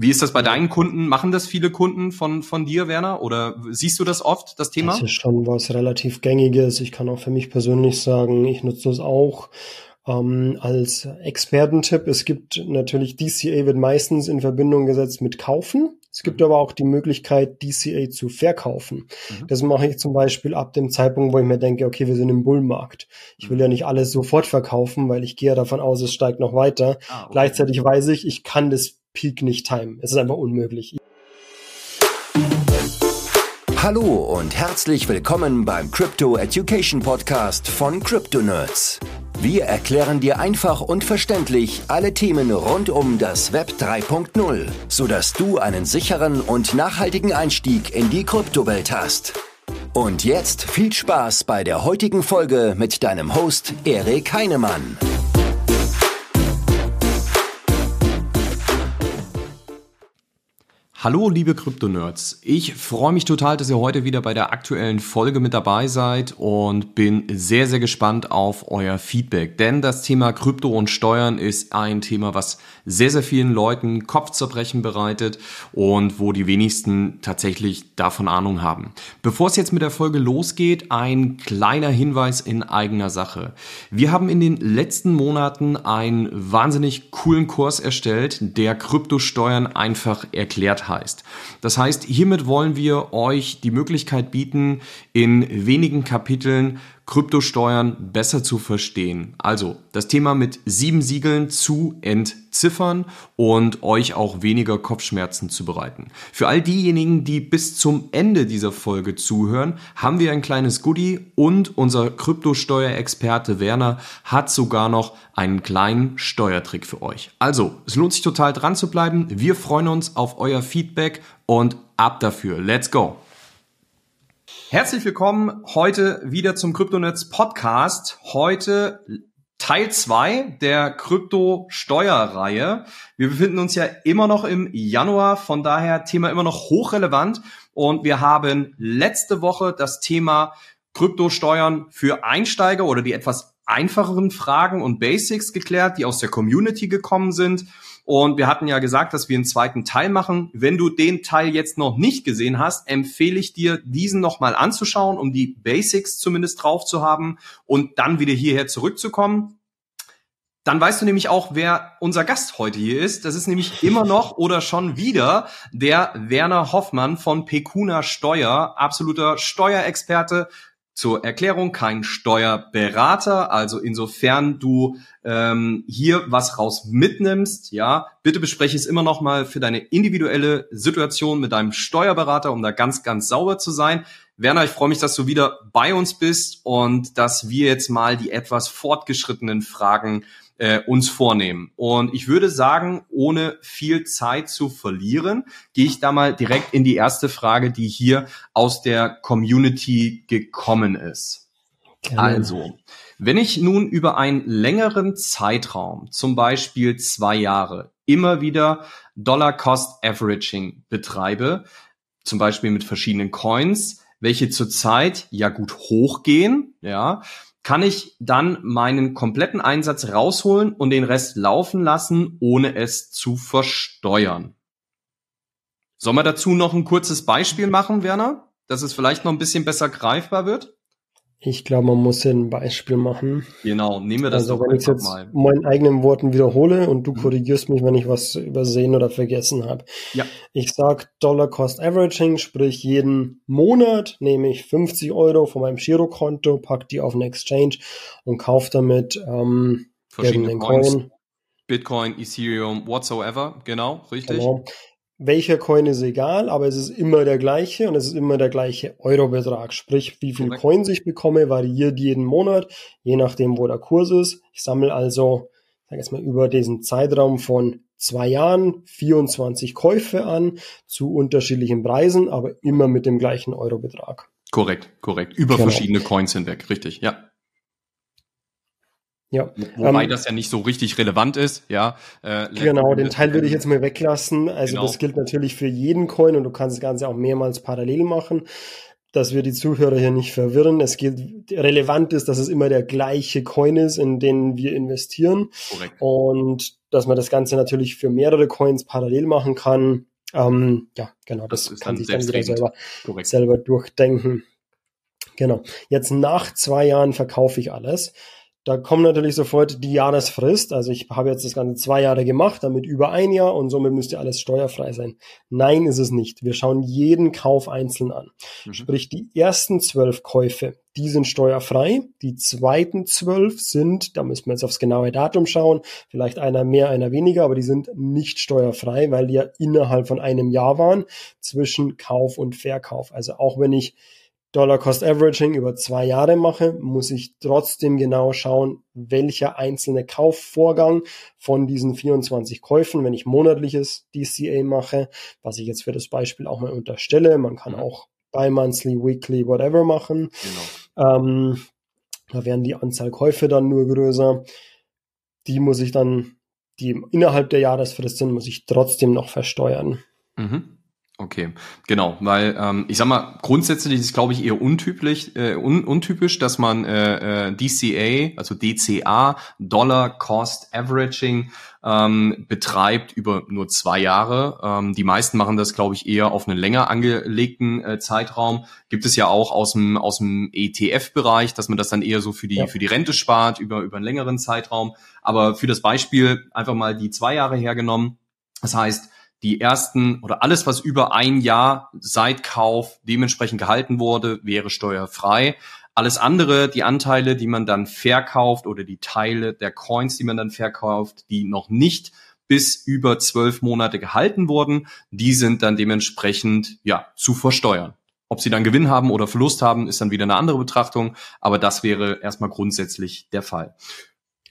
Wie ist das bei deinen Kunden? Machen das viele Kunden von, von dir, Werner? Oder siehst du das oft, das Thema? Das ist schon was relativ Gängiges. Ich kann auch für mich persönlich sagen, ich nutze das auch ähm, als Expertentipp. Es gibt natürlich, DCA wird meistens in Verbindung gesetzt mit Kaufen. Es gibt aber auch die Möglichkeit, DCA zu verkaufen. Mhm. Das mache ich zum Beispiel ab dem Zeitpunkt, wo ich mir denke, okay, wir sind im Bullmarkt. Ich will ja nicht alles sofort verkaufen, weil ich gehe ja davon aus, es steigt noch weiter. Ah, okay. Gleichzeitig weiß ich, ich kann das Peak nicht timen. Es ist einfach unmöglich. Hallo und herzlich willkommen beim Crypto Education Podcast von Crypto Nerds. Wir erklären dir einfach und verständlich alle Themen rund um das Web 3.0, sodass du einen sicheren und nachhaltigen Einstieg in die Kryptowelt hast. Und jetzt viel Spaß bei der heutigen Folge mit deinem Host Erik Heinemann. Hallo liebe Krypto-Nerds, ich freue mich total, dass ihr heute wieder bei der aktuellen Folge mit dabei seid und bin sehr, sehr gespannt auf euer Feedback. Denn das Thema Krypto und Steuern ist ein Thema, was sehr, sehr vielen Leuten Kopfzerbrechen bereitet und wo die wenigsten tatsächlich davon Ahnung haben. Bevor es jetzt mit der Folge losgeht, ein kleiner Hinweis in eigener Sache. Wir haben in den letzten Monaten einen wahnsinnig coolen Kurs erstellt, der Kryptosteuern einfach erklärt hat heißt. Das heißt, hiermit wollen wir euch die Möglichkeit bieten, in wenigen Kapiteln Kryptosteuern besser zu verstehen. Also das Thema mit sieben Siegeln zu entziffern und euch auch weniger Kopfschmerzen zu bereiten. Für all diejenigen, die bis zum Ende dieser Folge zuhören, haben wir ein kleines Goodie und unser Kryptosteuerexperte Werner hat sogar noch einen kleinen Steuertrick für euch. Also, es lohnt sich total dran zu bleiben. Wir freuen uns auf euer Feedback und ab dafür. Let's go! Herzlich willkommen heute wieder zum Kryptonetz Podcast. Heute Teil zwei der Krypto-Steuerreihe. Wir befinden uns ja immer noch im Januar, von daher Thema immer noch hochrelevant. Und wir haben letzte Woche das Thema Kryptosteuern für Einsteiger oder die etwas einfacheren Fragen und Basics geklärt, die aus der Community gekommen sind. Und wir hatten ja gesagt, dass wir einen zweiten Teil machen. Wenn du den Teil jetzt noch nicht gesehen hast, empfehle ich dir, diesen nochmal anzuschauen, um die Basics zumindest drauf zu haben und dann wieder hierher zurückzukommen. Dann weißt du nämlich auch, wer unser Gast heute hier ist. Das ist nämlich immer noch oder schon wieder der Werner Hoffmann von Pekuna Steuer, absoluter Steuerexperte, zur Erklärung kein Steuerberater, also insofern du ähm, hier was raus mitnimmst, ja, bitte bespreche es immer noch mal für deine individuelle Situation mit deinem Steuerberater, um da ganz, ganz sauber zu sein. Werner, ich freue mich, dass du wieder bei uns bist und dass wir jetzt mal die etwas fortgeschrittenen Fragen äh, uns vornehmen. Und ich würde sagen, ohne viel Zeit zu verlieren, gehe ich da mal direkt in die erste Frage, die hier aus der Community gekommen ist. Gerne. Also, wenn ich nun über einen längeren Zeitraum, zum Beispiel zwei Jahre, immer wieder Dollar Cost Averaging betreibe, zum Beispiel mit verschiedenen Coins, welche zurzeit ja gut hochgehen, ja, kann ich dann meinen kompletten Einsatz rausholen und den Rest laufen lassen, ohne es zu versteuern. Sollen wir dazu noch ein kurzes Beispiel machen, Werner, dass es vielleicht noch ein bisschen besser greifbar wird? Ich glaube, man muss hier ein Beispiel machen. Genau, nehmen wir das also, doch wenn ich jetzt mal. meinen eigenen Worten wiederhole und du mhm. korrigierst mich, wenn ich was übersehen oder vergessen habe. Ja. Ich sag Dollar Cost Averaging, sprich jeden Monat nehme ich 50 Euro von meinem Girokonto, pack die auf eine Exchange und kaufe damit ähm, verschiedene Coins. Coin. Bitcoin, Ethereum, whatsoever, genau, richtig. Genau welcher Coin ist egal, aber es ist immer der gleiche und es ist immer der gleiche Eurobetrag. Sprich, wie viel Correct. Coins ich bekomme, variiert jeden Monat, je nachdem, wo der Kurs ist. Ich sammle also, sag jetzt mal, über diesen Zeitraum von zwei Jahren 24 Käufe an zu unterschiedlichen Preisen, aber immer mit dem gleichen Eurobetrag. Korrekt, korrekt. Über genau. verschiedene Coins hinweg, richtig, ja. Ja. Wobei ähm, das ja nicht so richtig relevant ist, ja. Äh, genau, den Teil würde ich jetzt mal weglassen. Also genau. das gilt natürlich für jeden Coin und du kannst das Ganze auch mehrmals parallel machen. dass wir die Zuhörer hier nicht verwirren. Es geht, relevant ist, dass es immer der gleiche Coin ist, in den wir investieren. Korrekt. Und dass man das Ganze natürlich für mehrere Coins parallel machen kann. Ähm, ja, genau, das, das kann sich dann jeder selber, selber durchdenken. Genau. Jetzt nach zwei Jahren verkaufe ich alles. Da kommt natürlich sofort die Jahresfrist. Also ich habe jetzt das Ganze zwei Jahre gemacht, damit über ein Jahr und somit müsste alles steuerfrei sein. Nein, ist es nicht. Wir schauen jeden Kauf einzeln an. Mhm. Sprich, die ersten zwölf Käufe, die sind steuerfrei. Die zweiten zwölf sind, da müssen wir jetzt aufs genaue Datum schauen, vielleicht einer mehr, einer weniger, aber die sind nicht steuerfrei, weil die ja innerhalb von einem Jahr waren zwischen Kauf und Verkauf. Also auch wenn ich Dollar Cost Averaging über zwei Jahre mache, muss ich trotzdem genau schauen, welcher einzelne Kaufvorgang von diesen 24 Käufen, wenn ich monatliches DCA mache, was ich jetzt für das Beispiel auch mal unterstelle, man kann mhm. auch bi-monthly, weekly, whatever machen. Genau. Ähm, da werden die Anzahl Käufe dann nur größer. Die muss ich dann, die innerhalb der Jahresfrist sind, muss ich trotzdem noch versteuern. Mhm. Okay, genau, weil ähm, ich sag mal, grundsätzlich ist es, glaube ich, eher untypisch, äh, un untypisch, dass man äh, äh, DCA, also DCA, Dollar Cost Averaging, ähm, betreibt über nur zwei Jahre. Ähm, die meisten machen das, glaube ich, eher auf einen länger angelegten äh, Zeitraum. Gibt es ja auch aus dem aus dem ETF-Bereich, dass man das dann eher so für die ja. für die Rente spart über über einen längeren Zeitraum. Aber für das Beispiel einfach mal die zwei Jahre hergenommen. Das heißt die ersten oder alles, was über ein Jahr seit Kauf dementsprechend gehalten wurde, wäre steuerfrei. Alles andere, die Anteile, die man dann verkauft oder die Teile der Coins, die man dann verkauft, die noch nicht bis über zwölf Monate gehalten wurden, die sind dann dementsprechend ja zu versteuern. Ob sie dann Gewinn haben oder Verlust haben, ist dann wieder eine andere Betrachtung, aber das wäre erstmal grundsätzlich der Fall.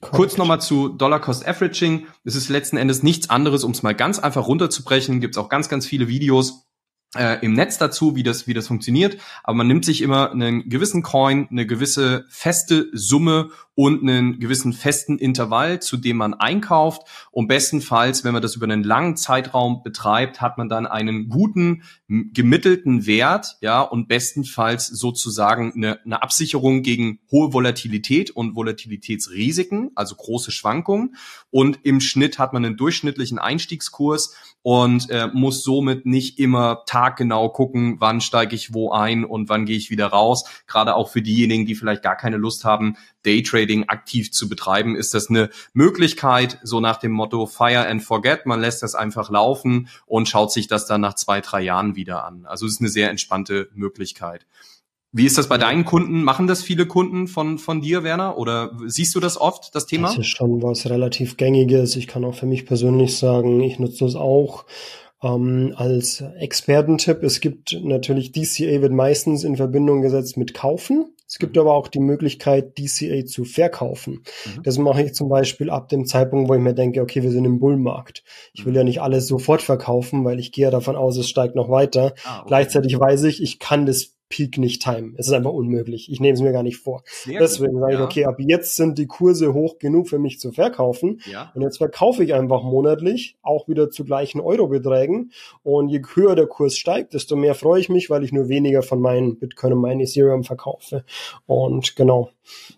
Correct. Kurz nochmal zu Dollar Cost Averaging. Es ist letzten Endes nichts anderes, um es mal ganz einfach runterzubrechen. Gibt es auch ganz, ganz viele Videos äh, im Netz dazu, wie das, wie das funktioniert. Aber man nimmt sich immer einen gewissen Coin, eine gewisse feste Summe und einen gewissen festen Intervall, zu dem man einkauft. Und bestenfalls, wenn man das über einen langen Zeitraum betreibt, hat man dann einen guten, gemittelten Wert, ja, und bestenfalls sozusagen eine, eine Absicherung gegen hohe Volatilität und Volatilitätsrisiken, also große Schwankungen. Und im Schnitt hat man einen durchschnittlichen Einstiegskurs und äh, muss somit nicht immer taggenau gucken, wann steige ich wo ein und wann gehe ich wieder raus. Gerade auch für diejenigen, die vielleicht gar keine Lust haben, Daytrading aktiv zu betreiben, ist das eine Möglichkeit, so nach dem Motto Fire and Forget. Man lässt das einfach laufen und schaut sich das dann nach zwei, drei Jahren wieder an. Also es ist eine sehr entspannte Möglichkeit. Wie ist das bei deinen Kunden? Machen das viele Kunden von, von dir, Werner? Oder siehst du das oft, das Thema? Das ist schon was relativ Gängiges. Ich kann auch für mich persönlich sagen, ich nutze das auch ähm, als Expertentipp. Es gibt natürlich DCA wird meistens in Verbindung gesetzt mit Kaufen. Es gibt mhm. aber auch die Möglichkeit, DCA zu verkaufen. Mhm. Das mache ich zum Beispiel ab dem Zeitpunkt, wo ich mir denke, okay, wir sind im Bullmarkt. Ich will mhm. ja nicht alles sofort verkaufen, weil ich gehe ja davon aus, es steigt noch weiter. Ah, okay. Gleichzeitig weiß ich, ich kann das Peak nicht timen. Es ist einfach unmöglich. Ich nehme es mir gar nicht vor. Sehr Deswegen sage ich, okay, ab jetzt sind die Kurse hoch genug für mich zu verkaufen. Ja. Und jetzt verkaufe ich einfach monatlich, auch wieder zu gleichen Eurobeträgen. Und je höher der Kurs steigt, desto mehr freue ich mich, weil ich nur weniger von meinen Bitcoin und meinen Ethereum verkaufe. Und genau.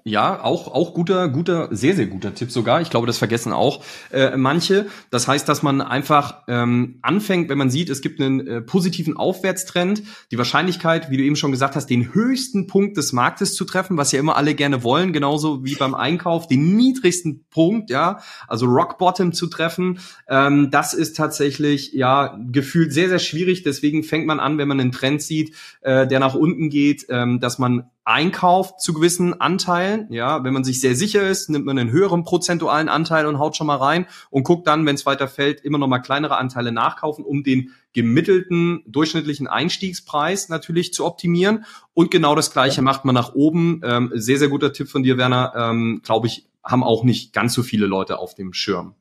Ja, auch, auch guter, guter, sehr, sehr guter Tipp sogar. Ich glaube, das vergessen auch äh, manche. Das heißt, dass man einfach ähm, anfängt, wenn man sieht, es gibt einen äh, positiven Aufwärtstrend, die Wahrscheinlichkeit, wie du eben schon gesagt hast, den höchsten Punkt des Marktes zu treffen, was ja immer alle gerne wollen, genauso wie beim Einkauf, den niedrigsten Punkt, ja, also Rock Bottom zu treffen, ähm, das ist tatsächlich ja gefühlt sehr, sehr schwierig. Deswegen fängt man an, wenn man einen Trend sieht, äh, der nach unten geht, ähm, dass man einkauft zu gewissen Anteilen. Ja, wenn man sich sehr sicher ist, nimmt man einen höheren prozentualen Anteil und haut schon mal rein und guckt dann, wenn es weiter fällt, immer noch mal kleinere Anteile nachkaufen, um den gemittelten durchschnittlichen Einstiegspreis natürlich zu optimieren. Und genau das Gleiche macht man nach oben. Ähm, sehr, sehr guter Tipp von dir, Werner. Ähm, Glaube ich, haben auch nicht ganz so viele Leute auf dem Schirm.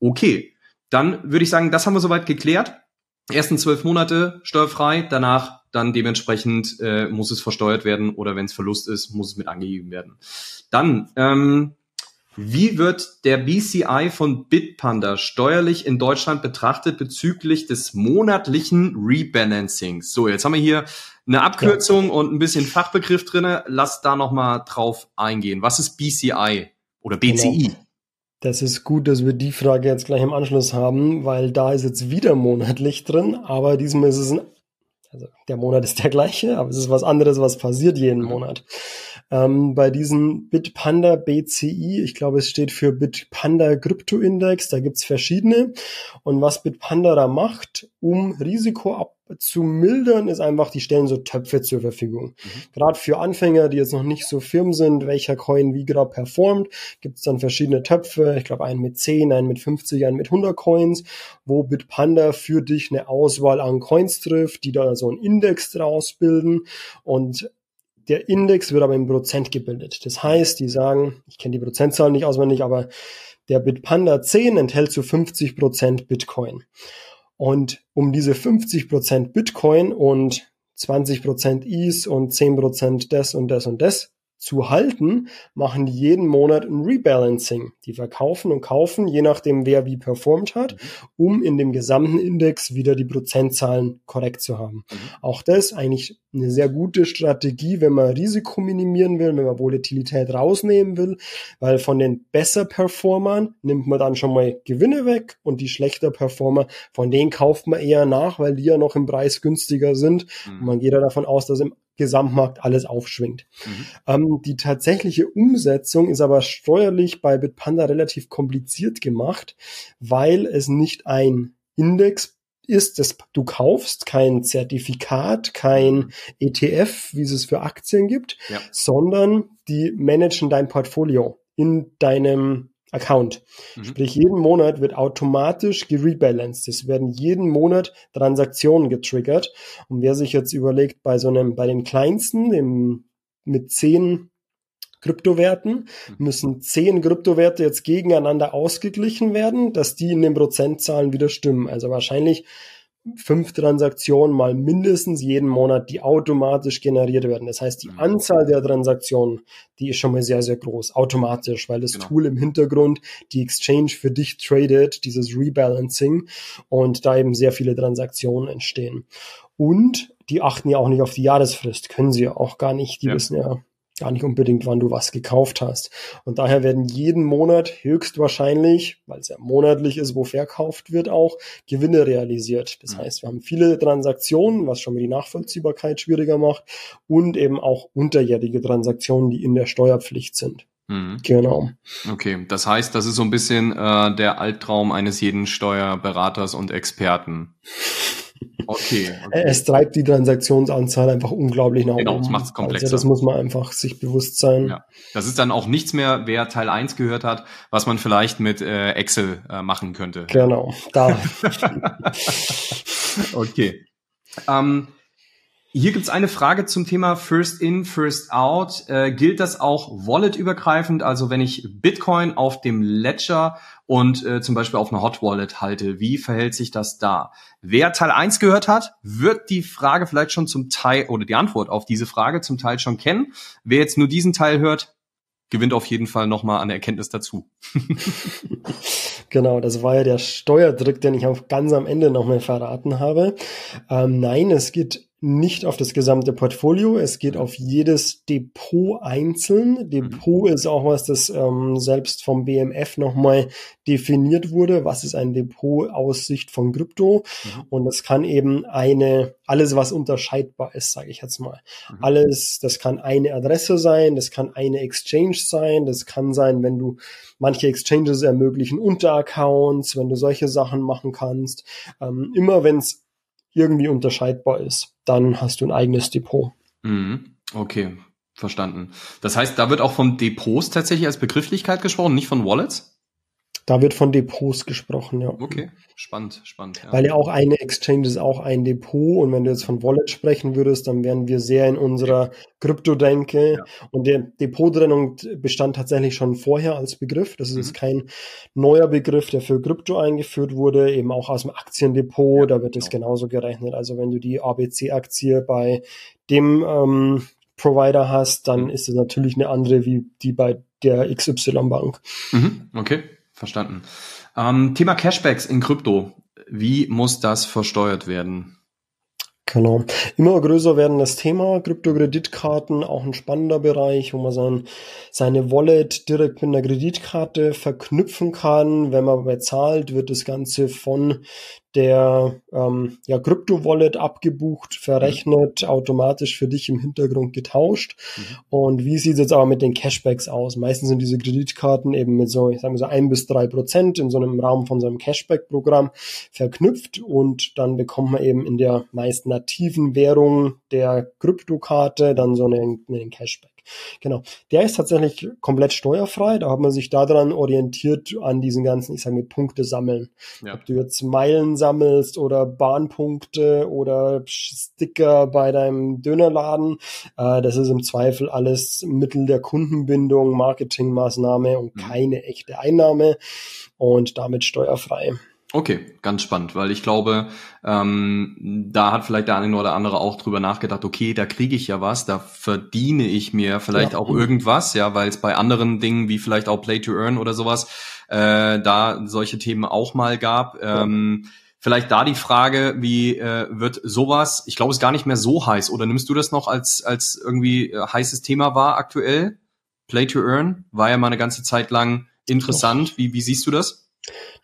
Okay, dann würde ich sagen, das haben wir soweit geklärt. Ersten zwölf Monate steuerfrei, danach dann dementsprechend äh, muss es versteuert werden oder wenn es Verlust ist, muss es mit angegeben werden. Dann, ähm, wie wird der BCI von Bitpanda steuerlich in Deutschland betrachtet bezüglich des monatlichen Rebalancings? So, jetzt haben wir hier eine Abkürzung ja. und ein bisschen Fachbegriff drinne. Lass da noch mal drauf eingehen. Was ist BCI oder BCI? Genau. Das ist gut, dass wir die Frage jetzt gleich im Anschluss haben, weil da ist jetzt wieder monatlich drin, aber diesmal ist es ein, also der Monat ist der gleiche, aber es ist was anderes, was passiert jeden Monat. Ähm, bei diesem Bitpanda BCI, ich glaube, es steht für Bitpanda Crypto Index, da gibt's verschiedene. Und was Bitpanda da macht, um Risiko ab zu mildern, ist einfach, die stellen so Töpfe zur Verfügung. Mhm. Gerade für Anfänger, die jetzt noch nicht so firm sind, welcher Coin wie gerade performt, gibt es dann verschiedene Töpfe. Ich glaube, einen mit 10, einen mit 50, einen mit 100 Coins, wo Bitpanda für dich eine Auswahl an Coins trifft, die da so einen Index draus bilden und der Index wird aber in Prozent gebildet. Das heißt, die sagen, ich kenne die Prozentzahlen nicht auswendig, aber der Bitpanda 10 enthält zu 50 Prozent Bitcoin. Und um diese 50 Prozent Bitcoin und 20 Prozent ETH und 10 Prozent des und des und des zu halten, machen die jeden Monat ein Rebalancing. Die verkaufen und kaufen, je nachdem, wer wie performt hat, um in dem gesamten Index wieder die Prozentzahlen korrekt zu haben. Mhm. Auch das eigentlich eine sehr gute Strategie, wenn man Risiko minimieren will, wenn man Volatilität rausnehmen will, weil von den besser Performern nimmt man dann schon mal Gewinne weg und die schlechter Performer, von denen kauft man eher nach, weil die ja noch im Preis günstiger sind. Mhm. Und man geht ja davon aus, dass im Gesamtmarkt alles aufschwingt. Mhm. Ähm, die tatsächliche Umsetzung ist aber steuerlich bei Bitpanda relativ kompliziert gemacht, weil es nicht ein Index ist, das du kaufst, kein Zertifikat, kein ETF, wie es es für Aktien gibt, ja. sondern die managen dein Portfolio in deinem Account. Mhm. Sprich, jeden Monat wird automatisch gerebalanced. Es werden jeden Monat Transaktionen getriggert. Und wer sich jetzt überlegt, bei so einem, bei den kleinsten, dem, mit zehn Kryptowerten mhm. müssen zehn Kryptowerte jetzt gegeneinander ausgeglichen werden, dass die in den Prozentzahlen wieder stimmen. Also wahrscheinlich fünf Transaktionen mal mindestens jeden Monat, die automatisch generiert werden. Das heißt, die mhm. Anzahl der Transaktionen, die ist schon mal sehr, sehr groß, automatisch, weil das genau. Tool im Hintergrund die Exchange für dich tradet, dieses Rebalancing und da eben sehr viele Transaktionen entstehen. Und die achten ja auch nicht auf die Jahresfrist, können sie ja auch gar nicht. Die ja. wissen ja, gar nicht unbedingt, wann du was gekauft hast. Und daher werden jeden Monat höchstwahrscheinlich, weil es ja monatlich ist, wo verkauft wird, auch Gewinne realisiert. Das mhm. heißt, wir haben viele Transaktionen, was schon mal die Nachvollziehbarkeit schwieriger macht und eben auch unterjährige Transaktionen, die in der Steuerpflicht sind. Mhm. Genau. Okay, das heißt, das ist so ein bisschen äh, der Albtraum eines jeden Steuerberaters und Experten. Okay, okay. Es treibt die Transaktionsanzahl einfach unglaublich nach genau, oben. Genau, das macht es komplexer. Also das muss man einfach sich bewusst sein. Ja. Das ist dann auch nichts mehr, wer Teil 1 gehört hat, was man vielleicht mit äh, Excel äh, machen könnte. Genau, da. okay. Ähm, hier gibt's eine Frage zum Thema First In, First Out. Äh, gilt das auch wallet-übergreifend? Also wenn ich Bitcoin auf dem Ledger und äh, zum Beispiel auf einer Hot Wallet halte, wie verhält sich das da? Wer Teil 1 gehört hat, wird die Frage vielleicht schon zum Teil oder die Antwort auf diese Frage zum Teil schon kennen. Wer jetzt nur diesen Teil hört, gewinnt auf jeden Fall nochmal an Erkenntnis dazu. genau, das war ja der Steuerdruck, den ich auch ganz am Ende nochmal verraten habe. Ähm, nein, es geht nicht auf das gesamte Portfolio, es geht auf jedes Depot einzeln. Depot mhm. ist auch was, das ähm, selbst vom BMF nochmal definiert wurde. Was ist ein Depot aus Sicht von Krypto? Mhm. Und das kann eben eine, alles was unterscheidbar ist, sage ich jetzt mal. Mhm. Alles, das kann eine Adresse sein, das kann eine Exchange sein, das kann sein, wenn du manche Exchanges ermöglichen Unteraccounts, wenn du solche Sachen machen kannst. Ähm, immer wenn es irgendwie unterscheidbar ist, dann hast du ein eigenes Depot. Mhm. Okay, verstanden. Das heißt, da wird auch von Depots tatsächlich als Begrifflichkeit gesprochen, nicht von Wallets? Da wird von Depots gesprochen, ja. Okay, spannend, spannend. Ja. Weil ja auch eine Exchange ist auch ein Depot und wenn du jetzt von Wallet sprechen würdest, dann wären wir sehr in unserer Kryptodenke ja. und der Depottrennung bestand tatsächlich schon vorher als Begriff. Das ist mhm. jetzt kein neuer Begriff, der für Krypto eingeführt wurde, eben auch aus dem Aktiendepot, ja, da wird es genau. genauso gerechnet. Also wenn du die ABC-Aktie bei dem ähm, Provider hast, dann mhm. ist es natürlich eine andere wie die bei der XY-Bank. Mhm. Okay. Verstanden. Ähm, Thema Cashbacks in Krypto. Wie muss das versteuert werden? Genau. Immer größer werden das Thema Kryptokreditkarten, auch ein spannender Bereich, wo man sein, seine Wallet direkt mit einer Kreditkarte verknüpfen kann. Wenn man bezahlt, wird das Ganze von der ähm, ja, Krypto-Wallet abgebucht, verrechnet, mhm. automatisch für dich im Hintergrund getauscht. Mhm. Und wie sieht es jetzt aber mit den Cashbacks aus? Meistens sind diese Kreditkarten eben mit so, ich sage mal so ein bis drei Prozent in so einem Rahmen von so einem Cashback-Programm verknüpft und dann bekommt man eben in der meist nativen Währung der Kryptokarte dann so einen, einen Cashback. Genau. Der ist tatsächlich komplett steuerfrei. Da hat man sich daran orientiert an diesen ganzen, ich sage mal, Punkte sammeln. Ja. Ob du jetzt Meilen sammelst oder Bahnpunkte oder Sticker bei deinem Dönerladen, äh, das ist im Zweifel alles Mittel der Kundenbindung, Marketingmaßnahme und mhm. keine echte Einnahme und damit steuerfrei. Okay, ganz spannend, weil ich glaube, ähm, da hat vielleicht der eine oder andere auch drüber nachgedacht, okay, da kriege ich ja was, da verdiene ich mir vielleicht ja. auch irgendwas, ja, weil es bei anderen Dingen wie vielleicht auch Play to Earn oder sowas, äh, da solche Themen auch mal gab. Ähm, Vielleicht da die Frage, wie äh, wird sowas, ich glaube, es ist gar nicht mehr so heiß, oder nimmst du das noch als, als irgendwie äh, heißes Thema wahr aktuell? Play to Earn war ja mal eine ganze Zeit lang interessant. Wie, wie siehst du das?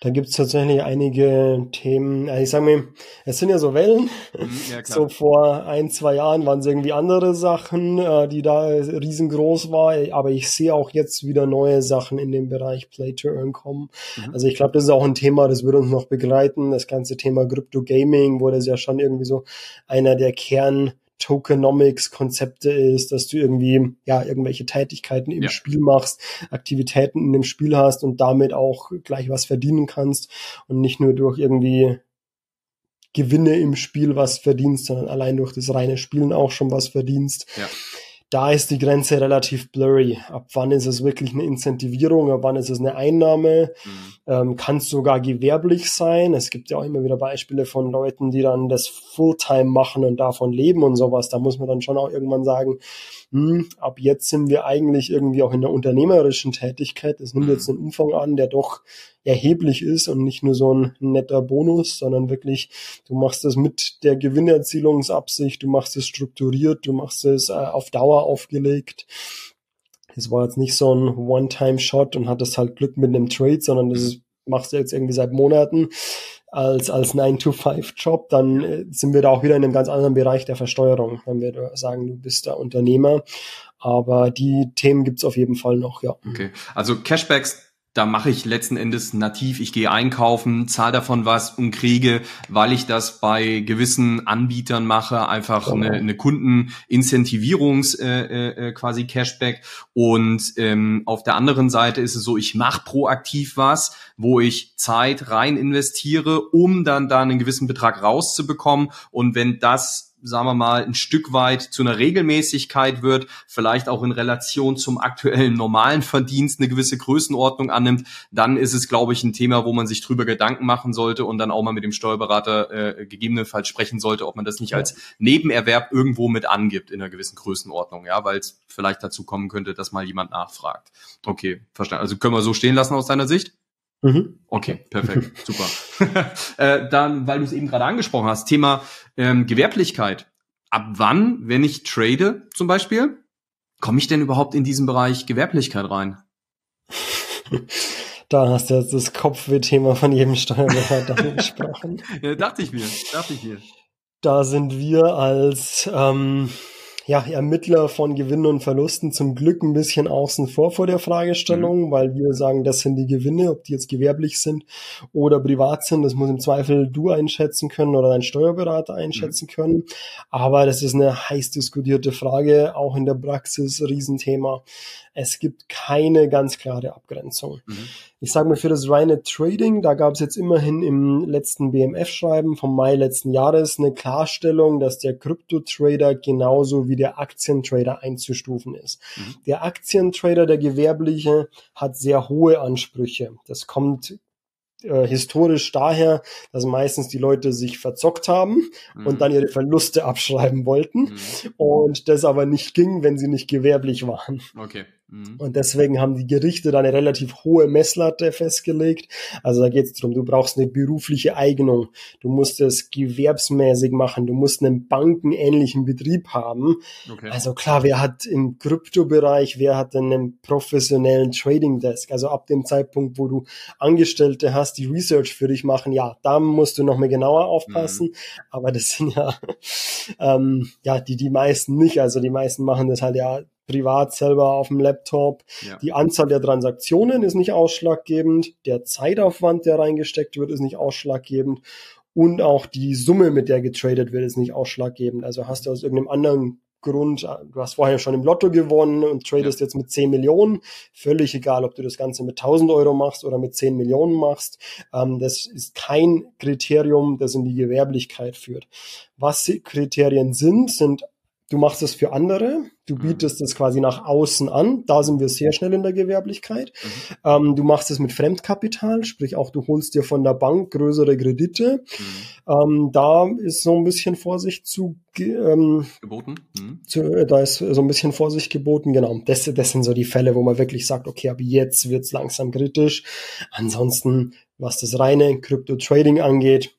Da gibt's tatsächlich einige Themen. Also ich sage mir, es sind ja so Wellen. Mhm, ja, so vor ein, zwei Jahren waren es irgendwie andere Sachen, äh, die da riesengroß war. Aber ich sehe auch jetzt wieder neue Sachen in dem Bereich Play to Earn kommen. Mhm. Also ich glaube, das ist auch ein Thema, das wird uns noch begleiten. Das ganze Thema Crypto Gaming, wo das ja schon irgendwie so einer der Kern Tokenomics-Konzepte ist, dass du irgendwie ja irgendwelche Tätigkeiten im ja. Spiel machst, Aktivitäten in dem Spiel hast und damit auch gleich was verdienen kannst und nicht nur durch irgendwie Gewinne im Spiel was verdienst, sondern allein durch das reine Spielen auch schon was verdienst. Ja da ist die Grenze relativ blurry. Ab wann ist es wirklich eine Incentivierung, ab wann ist es eine Einnahme, mhm. ähm, kann es sogar gewerblich sein. Es gibt ja auch immer wieder Beispiele von Leuten, die dann das Fulltime machen und davon leben und sowas. Da muss man dann schon auch irgendwann sagen, hm, ab jetzt sind wir eigentlich irgendwie auch in der unternehmerischen Tätigkeit. Es nimmt mhm. jetzt einen Umfang an, der doch erheblich ist und nicht nur so ein netter Bonus, sondern wirklich, du machst es mit der Gewinnerzielungsabsicht, du machst es strukturiert, du machst es äh, auf Dauer aufgelegt. Es war jetzt nicht so ein One-Time-Shot und hattest halt Glück mit einem Trade, sondern das ist, machst du jetzt irgendwie seit Monaten als, als 9-to-5-Job, dann äh, sind wir da auch wieder in einem ganz anderen Bereich der Versteuerung, wenn wir sagen, du bist der Unternehmer. Aber die Themen gibt's auf jeden Fall noch, ja. Okay, also Cashbacks da mache ich letzten Endes nativ, ich gehe einkaufen, zahle davon was und kriege, weil ich das bei gewissen Anbietern mache, einfach oh. eine, eine Kundenincentivierungs äh, äh, äh, quasi Cashback. Und ähm, auf der anderen Seite ist es so, ich mache proaktiv was, wo ich Zeit rein investiere, um dann da einen gewissen Betrag rauszubekommen. Und wenn das sagen wir mal, ein Stück weit zu einer Regelmäßigkeit wird, vielleicht auch in Relation zum aktuellen normalen Verdienst eine gewisse Größenordnung annimmt, dann ist es, glaube ich, ein Thema, wo man sich drüber Gedanken machen sollte und dann auch mal mit dem Steuerberater äh, gegebenenfalls sprechen sollte, ob man das nicht als Nebenerwerb irgendwo mit angibt in einer gewissen Größenordnung, ja, weil es vielleicht dazu kommen könnte, dass mal jemand nachfragt. Okay, verstanden. Also können wir so stehen lassen aus deiner Sicht? Mhm. Okay, perfekt, super. äh, dann, weil du es eben gerade angesprochen hast, Thema ähm, Gewerblichkeit. Ab wann, wenn ich trade zum Beispiel, komme ich denn überhaupt in diesen Bereich Gewerblichkeit rein? Da hast du jetzt das Kopfweh-Thema von jedem Steuerberater angesprochen. ja, dachte ich mir, dachte ich mir. Da sind wir als ähm, ja, Ermittler von Gewinnen und Verlusten zum Glück ein bisschen außen vor vor der Fragestellung, mhm. weil wir sagen, das sind die Gewinne, ob die jetzt gewerblich sind oder privat sind, das muss im Zweifel du einschätzen können oder dein Steuerberater einschätzen mhm. können. Aber das ist eine heiß diskutierte Frage, auch in der Praxis Riesenthema. Es gibt keine ganz klare Abgrenzung. Mhm. Ich sage mal, für das reine Trading, da gab es jetzt immerhin im letzten BMF-Schreiben vom Mai letzten Jahres eine Klarstellung, dass der Krypto-Trader genauso wie der Aktientrader einzustufen ist. Mhm. Der Aktientrader, der gewerbliche, hat sehr hohe Ansprüche. Das kommt äh, historisch daher, dass meistens die Leute sich verzockt haben mhm. und dann ihre Verluste abschreiben wollten mhm. und das aber nicht ging, wenn sie nicht gewerblich waren. Okay. Mhm. Und deswegen haben die Gerichte da eine relativ hohe Messlatte festgelegt. Also da geht es darum, du brauchst eine berufliche Eignung, du musst es gewerbsmäßig machen, du musst einen bankenähnlichen Betrieb haben. Okay. Also klar, wer hat im Kryptobereich, wer hat einen professionellen Trading Desk? Also ab dem Zeitpunkt, wo du Angestellte hast, die Research für dich machen, ja, da musst du noch mal genauer aufpassen. Mhm. Aber das sind ja, ähm, ja, die, die meisten nicht. Also die meisten machen das halt ja privat selber auf dem Laptop. Ja. Die Anzahl der Transaktionen ist nicht ausschlaggebend. Der Zeitaufwand, der reingesteckt wird, ist nicht ausschlaggebend. Und auch die Summe, mit der getradet wird, ist nicht ausschlaggebend. Also hast du aus irgendeinem anderen Grund, du hast vorher schon im Lotto gewonnen und tradest ja. jetzt mit 10 Millionen. Völlig egal, ob du das Ganze mit 1000 Euro machst oder mit 10 Millionen machst. Ähm, das ist kein Kriterium, das in die Gewerblichkeit führt. Was Kriterien sind, sind Du machst es für andere, du mhm. bietest es quasi nach außen an, da sind wir sehr schnell in der Gewerblichkeit. Mhm. Ähm, du machst es mit Fremdkapital, sprich auch du holst dir von der Bank größere Kredite. Mhm. Ähm, da ist so ein bisschen Vorsicht zu ähm, geboten. Mhm. Zu, äh, da ist so ein bisschen Vorsicht geboten, genau. Das, das sind so die Fälle, wo man wirklich sagt, okay, ab jetzt wird's langsam kritisch. Ansonsten, was das reine Crypto-Trading angeht,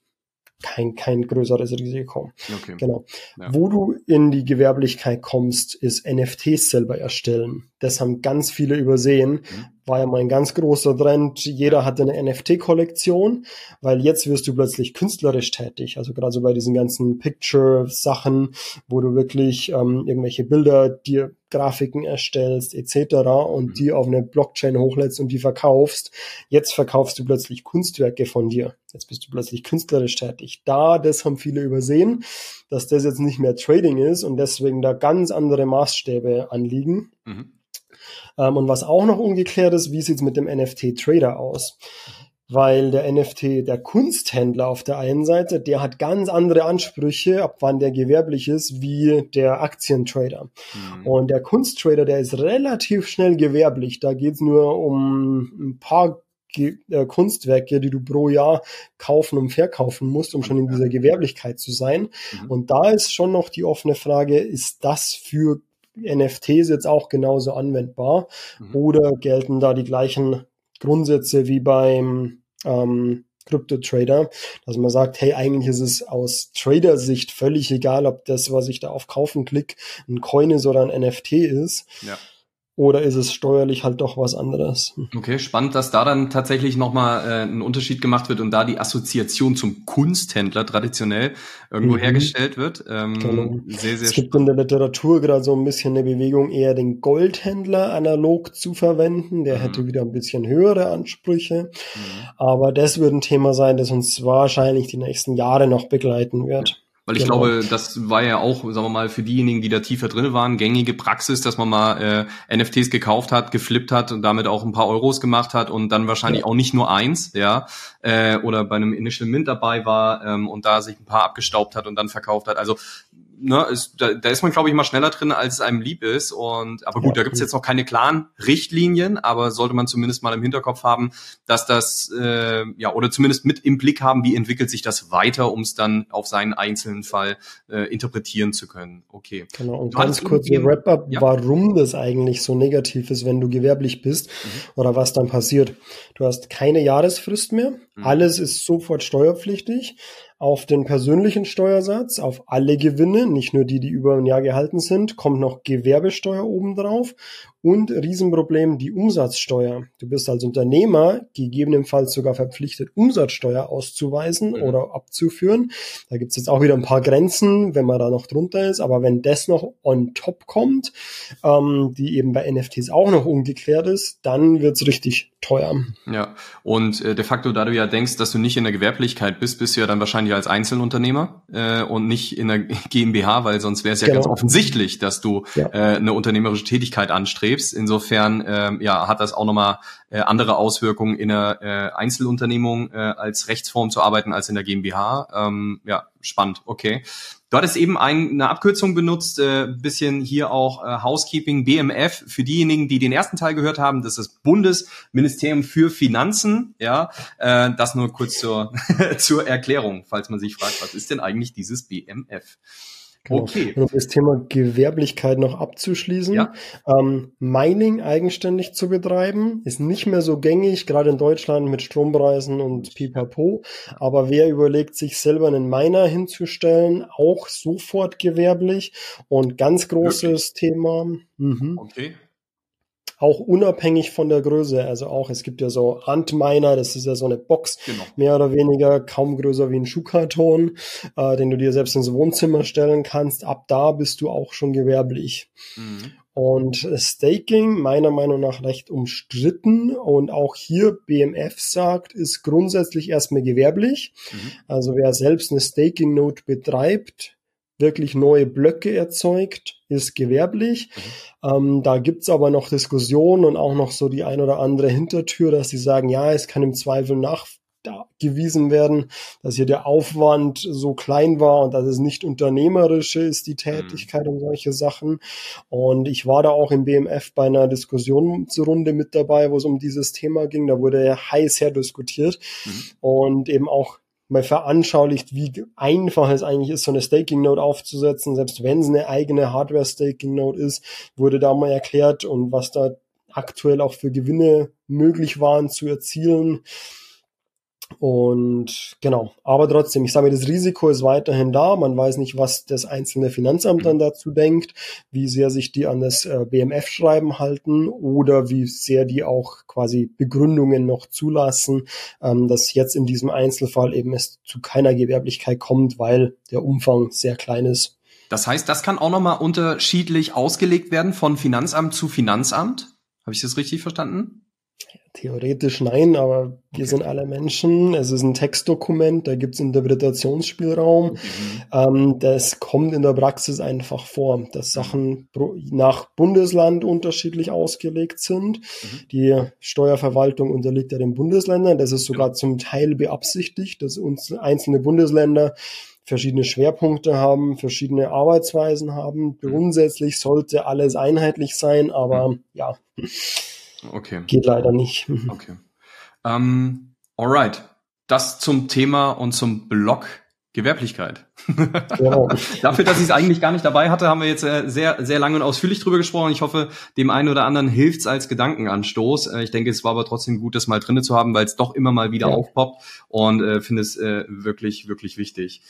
kein, kein größeres Risiko. Okay. Genau. Ja. Wo du in die Gewerblichkeit kommst, ist NFTs selber erstellen. Das haben ganz viele übersehen. Mhm. War ja mal ein ganz großer Trend. Jeder hatte eine NFT-Kollektion, weil jetzt wirst du plötzlich künstlerisch tätig. Also gerade so bei diesen ganzen Picture-Sachen, wo du wirklich ähm, irgendwelche Bilder dir Grafiken erstellst etc. und mhm. die auf eine Blockchain hochlädst und die verkaufst. Jetzt verkaufst du plötzlich Kunstwerke von dir. Jetzt bist du plötzlich künstlerisch tätig. Da, das haben viele übersehen, dass das jetzt nicht mehr Trading ist und deswegen da ganz andere Maßstäbe anliegen. Mhm. Ähm, und was auch noch ungeklärt ist, wie sieht es mit dem NFT-Trader aus? Weil der NFT, der Kunsthändler auf der einen Seite, der hat ganz andere Ansprüche, ab wann der gewerblich ist, wie der Aktientrader. Mhm. Und der Kunsttrader, der ist relativ schnell gewerblich. Da geht's nur um ein paar äh, Kunstwerke, die du pro Jahr kaufen und verkaufen musst, um schon in dieser Gewerblichkeit zu sein. Mhm. Und da ist schon noch die offene Frage, ist das für NFTs jetzt auch genauso anwendbar mhm. oder gelten da die gleichen Grundsätze wie beim ähm, Krypto-Trader, dass man sagt, hey, eigentlich ist es aus Trader-Sicht völlig egal, ob das, was ich da auf Kaufen klicke, ein Coin ist oder ein NFT ist. Ja. Oder ist es steuerlich halt doch was anderes? Okay, spannend, dass da dann tatsächlich nochmal äh, ein Unterschied gemacht wird und da die Assoziation zum Kunsthändler traditionell irgendwo mhm. hergestellt wird. Ähm, genau. sehr, sehr es gibt in der Literatur gerade so ein bisschen eine Bewegung, eher den Goldhändler analog zu verwenden. Der mhm. hätte wieder ein bisschen höhere Ansprüche. Mhm. Aber das wird ein Thema sein, das uns wahrscheinlich die nächsten Jahre noch begleiten wird. Weil ich genau. glaube, das war ja auch, sagen wir mal, für diejenigen, die da tiefer drin waren, gängige Praxis, dass man mal äh, NFTs gekauft hat, geflippt hat und damit auch ein paar Euros gemacht hat und dann wahrscheinlich ja. auch nicht nur eins, ja, äh, oder bei einem Initial Mint dabei war ähm, und da sich ein paar abgestaubt hat und dann verkauft hat. Also ne, ist, da, da ist man, glaube ich, mal schneller drin, als es einem lieb ist. Und aber gut, ja, da gibt's jetzt noch keine klaren Richtlinien, aber sollte man zumindest mal im Hinterkopf haben, dass das äh, ja oder zumindest mit im Blick haben, wie entwickelt sich das weiter, um es dann auf seinen einzelnen Fall äh, interpretieren zu können. Okay. Genau, und du ganz kurz ein Wrap-up, ja. warum das eigentlich so negativ ist, wenn du gewerblich bist mhm. oder was dann passiert. Du hast keine Jahresfrist mehr, mhm. alles ist sofort steuerpflichtig auf den persönlichen Steuersatz, auf alle Gewinne, nicht nur die, die über ein Jahr gehalten sind, kommt noch Gewerbesteuer obendrauf und Riesenproblem die Umsatzsteuer. Du bist als Unternehmer gegebenenfalls sogar verpflichtet, Umsatzsteuer auszuweisen mhm. oder abzuführen. Da gibt's jetzt auch wieder ein paar Grenzen, wenn man da noch drunter ist. Aber wenn das noch on top kommt, ähm, die eben bei NFTs auch noch ungeklärt ist, dann wird's richtig teuer. Ja, und äh, de facto, da du ja denkst, dass du nicht in der Gewerblichkeit bist, bist du ja dann wahrscheinlich als Einzelunternehmer äh, und nicht in der GmbH, weil sonst wäre es ja genau. ganz offensichtlich, dass du ja. äh, eine unternehmerische Tätigkeit anstrebst Krebs. Insofern ähm, ja, hat das auch nochmal äh, andere Auswirkungen in der äh, Einzelunternehmung äh, als Rechtsform zu arbeiten als in der GmbH. Ähm, ja, spannend, okay. Du hattest eben ein, eine Abkürzung benutzt, äh, bisschen hier auch äh, Housekeeping, BMF. Für diejenigen, die den ersten Teil gehört haben, das ist das Bundesministerium für Finanzen. Ja, äh, das nur kurz zur, zur Erklärung, falls man sich fragt, was ist denn eigentlich dieses BMF? Genau. Okay. Und um das Thema Gewerblichkeit noch abzuschließen, ja. ähm, Mining eigenständig zu betreiben, ist nicht mehr so gängig, gerade in Deutschland mit Strompreisen und pipapo. Aber wer überlegt, sich selber einen Miner hinzustellen, auch sofort gewerblich und ganz großes Wirklich? Thema. Mhm. Okay auch unabhängig von der Größe. Also auch, es gibt ja so Antminer, das ist ja so eine Box, genau. mehr oder weniger kaum größer wie ein Schuhkarton, äh, den du dir selbst ins Wohnzimmer stellen kannst. Ab da bist du auch schon gewerblich. Mhm. Und Staking, meiner Meinung nach recht umstritten und auch hier BMF sagt, ist grundsätzlich erstmal gewerblich. Mhm. Also wer selbst eine Staking Node betreibt, wirklich neue Blöcke erzeugt, ist gewerblich. Mhm. Ähm, da gibt's aber noch Diskussionen und auch noch so die ein oder andere Hintertür, dass sie sagen, ja, es kann im Zweifel nachgewiesen werden, dass hier der Aufwand so klein war und dass es nicht unternehmerische ist, die Tätigkeit mhm. und solche Sachen. Und ich war da auch im BMF bei einer Diskussionsrunde mit dabei, wo es um dieses Thema ging. Da wurde heiß her diskutiert mhm. und eben auch mal veranschaulicht, wie einfach es eigentlich ist, so eine Staking Node aufzusetzen, selbst wenn es eine eigene Hardware Staking Node ist, wurde da mal erklärt und was da aktuell auch für Gewinne möglich waren zu erzielen. Und genau, aber trotzdem, ich sage mir, das Risiko ist weiterhin da. Man weiß nicht, was das einzelne Finanzamt dann dazu denkt, wie sehr sich die an das äh, BMF-Schreiben halten oder wie sehr die auch quasi Begründungen noch zulassen, ähm, dass jetzt in diesem Einzelfall eben es zu keiner Gewerblichkeit kommt, weil der Umfang sehr klein ist. Das heißt, das kann auch nochmal unterschiedlich ausgelegt werden von Finanzamt zu Finanzamt. Habe ich das richtig verstanden? Theoretisch nein, aber wir okay. sind alle Menschen. Es ist ein Textdokument, da gibt es Interpretationsspielraum. Mhm. Ähm, das kommt in der Praxis einfach vor, dass Sachen nach Bundesland unterschiedlich ausgelegt sind. Mhm. Die Steuerverwaltung unterliegt ja den Bundesländern. Das ist sogar zum Teil beabsichtigt, dass uns einzelne Bundesländer verschiedene Schwerpunkte haben, verschiedene Arbeitsweisen haben. Mhm. Grundsätzlich sollte alles einheitlich sein, aber mhm. ja. Okay. Geht leider nicht. Okay. Ähm, alright. Das zum Thema und zum Blog Gewerblichkeit. Genau. Dafür, dass ich es eigentlich gar nicht dabei hatte, haben wir jetzt äh, sehr, sehr lange und ausführlich drüber gesprochen. Ich hoffe, dem einen oder anderen hilft's als Gedankenanstoß. Äh, ich denke, es war aber trotzdem gut, das mal drinne zu haben, weil es doch immer mal wieder ja. aufpoppt und äh, finde es äh, wirklich, wirklich wichtig.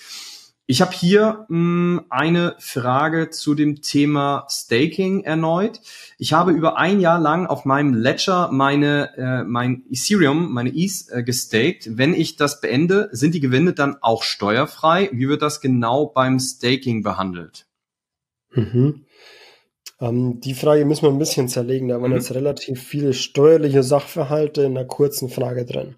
Ich habe hier mh, hm, eine Frage zu dem Thema Staking erneut. Ich habe über ein Jahr lang auf meinem Ledger meine äh, mein Ethereum, meine ETH äh, gestaked. Wenn ich das beende, sind die Gewinne dann auch steuerfrei? Wie wird das genau beim Staking behandelt? Mhm. Ähm, die Frage müssen wir ein bisschen zerlegen. Da waren mhm. jetzt relativ viele steuerliche Sachverhalte in einer kurzen Frage drin.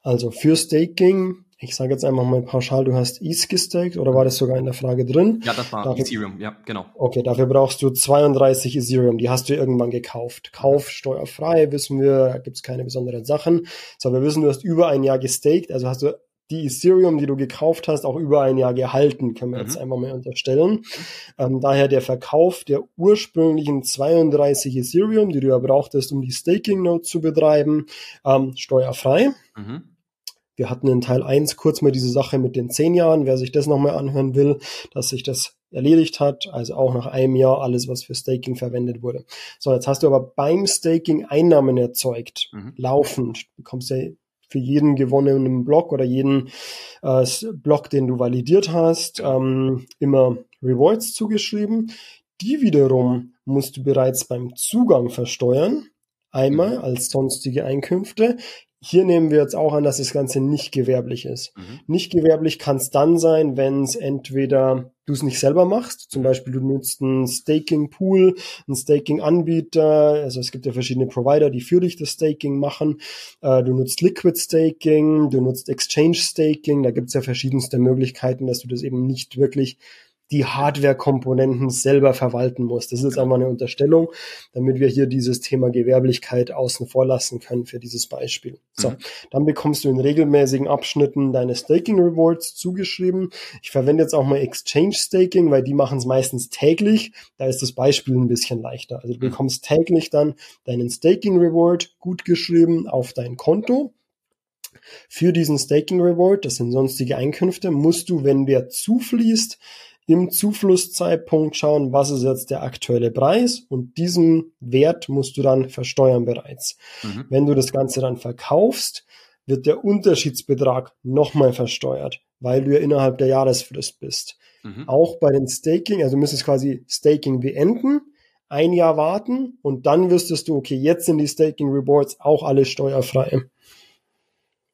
Also für Staking ich sage jetzt einfach mal pauschal, du hast ETH gestaked oder war das sogar in der Frage drin? Ja, das war dafür, Ethereum, ja, genau. Okay, dafür brauchst du 32 Ethereum, die hast du irgendwann gekauft. Kauf steuerfrei, wissen wir, da gibt's keine besonderen Sachen. So, wir wissen, du hast über ein Jahr gestaked, also hast du die Ethereum, die du gekauft hast, auch über ein Jahr gehalten, können wir mhm. jetzt einfach mal unterstellen. Ähm, daher der Verkauf der ursprünglichen 32 Ethereum, die du ja brauchtest, um die Staking Node zu betreiben, ähm, steuerfrei. Mhm. Wir hatten in Teil 1 kurz mal diese Sache mit den zehn Jahren. Wer sich das nochmal anhören will, dass sich das erledigt hat, also auch nach einem Jahr alles, was für Staking verwendet wurde. So, jetzt hast du aber beim Staking Einnahmen erzeugt, mhm. laufend. Du bekommst ja für jeden gewonnenen Block oder jeden äh, Block, den du validiert hast, ähm, immer Rewards zugeschrieben. Die wiederum musst du bereits beim Zugang versteuern. Einmal mhm. als sonstige Einkünfte. Hier nehmen wir jetzt auch an, dass das Ganze nicht gewerblich ist. Mhm. Nicht gewerblich kann es dann sein, wenn es entweder du es nicht selber machst, zum Beispiel du nutzt einen Staking-Pool, einen Staking-Anbieter, also es gibt ja verschiedene Provider, die für dich das Staking machen. Äh, du nutzt Liquid Staking, du nutzt Exchange Staking, da gibt es ja verschiedenste Möglichkeiten, dass du das eben nicht wirklich die Hardware-Komponenten selber verwalten muss. Das ist jetzt einmal eine Unterstellung, damit wir hier dieses Thema Gewerblichkeit außen vor lassen können für dieses Beispiel. So, mhm. dann bekommst du in regelmäßigen Abschnitten deine Staking Rewards zugeschrieben. Ich verwende jetzt auch mal Exchange Staking, weil die machen es meistens täglich. Da ist das Beispiel ein bisschen leichter. Also du mhm. bekommst täglich dann deinen Staking Reward gut geschrieben auf dein Konto. Für diesen Staking Reward, das sind sonstige Einkünfte, musst du, wenn der zufließt, im Zuflusszeitpunkt schauen, was ist jetzt der aktuelle Preis und diesen Wert musst du dann versteuern bereits. Mhm. Wenn du das Ganze dann verkaufst, wird der Unterschiedsbetrag nochmal versteuert, weil du ja innerhalb der Jahresfrist bist. Mhm. Auch bei den Staking, also du müsstest quasi Staking beenden, ein Jahr warten und dann wüsstest du, okay, jetzt sind die Staking Rewards auch alle steuerfrei.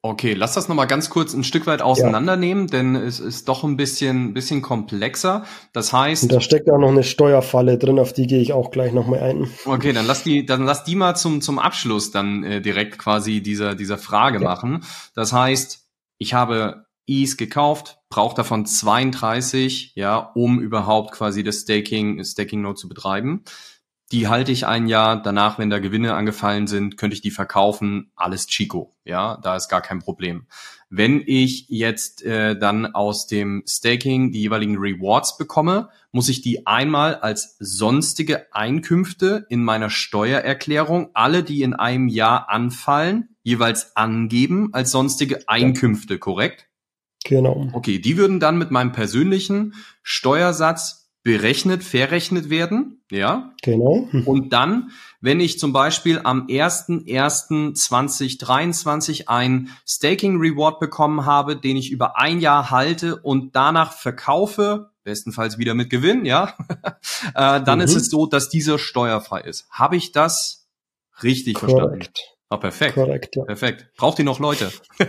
Okay, lass das nochmal ganz kurz ein Stück weit auseinandernehmen, ja. denn es ist doch ein bisschen, bisschen komplexer. Das heißt. Und da steckt auch noch eine Steuerfalle drin, auf die gehe ich auch gleich nochmal ein. Okay, dann lass die, dann lass die mal zum, zum Abschluss dann äh, direkt quasi dieser, dieser Frage ja. machen. Das heißt, ich habe Is gekauft, brauche davon 32, ja, um überhaupt quasi das Staking, Staking Node zu betreiben die halte ich ein Jahr. Danach, wenn da Gewinne angefallen sind, könnte ich die verkaufen. Alles Chico. Ja, da ist gar kein Problem. Wenn ich jetzt äh, dann aus dem Staking die jeweiligen Rewards bekomme, muss ich die einmal als sonstige Einkünfte in meiner Steuererklärung, alle, die in einem Jahr anfallen, jeweils angeben als sonstige Einkünfte, korrekt? Genau. Okay, die würden dann mit meinem persönlichen Steuersatz berechnet, verrechnet werden, ja. Genau. Und dann, wenn ich zum Beispiel am 1.1.2023 ein Staking Reward bekommen habe, den ich über ein Jahr halte und danach verkaufe, bestenfalls wieder mit Gewinn, ja, äh, dann mhm. ist es so, dass dieser steuerfrei ist. Habe ich das richtig Korrekt. verstanden? Ah, perfekt. Korrekt, ja. Perfekt. Braucht ihr noch Leute?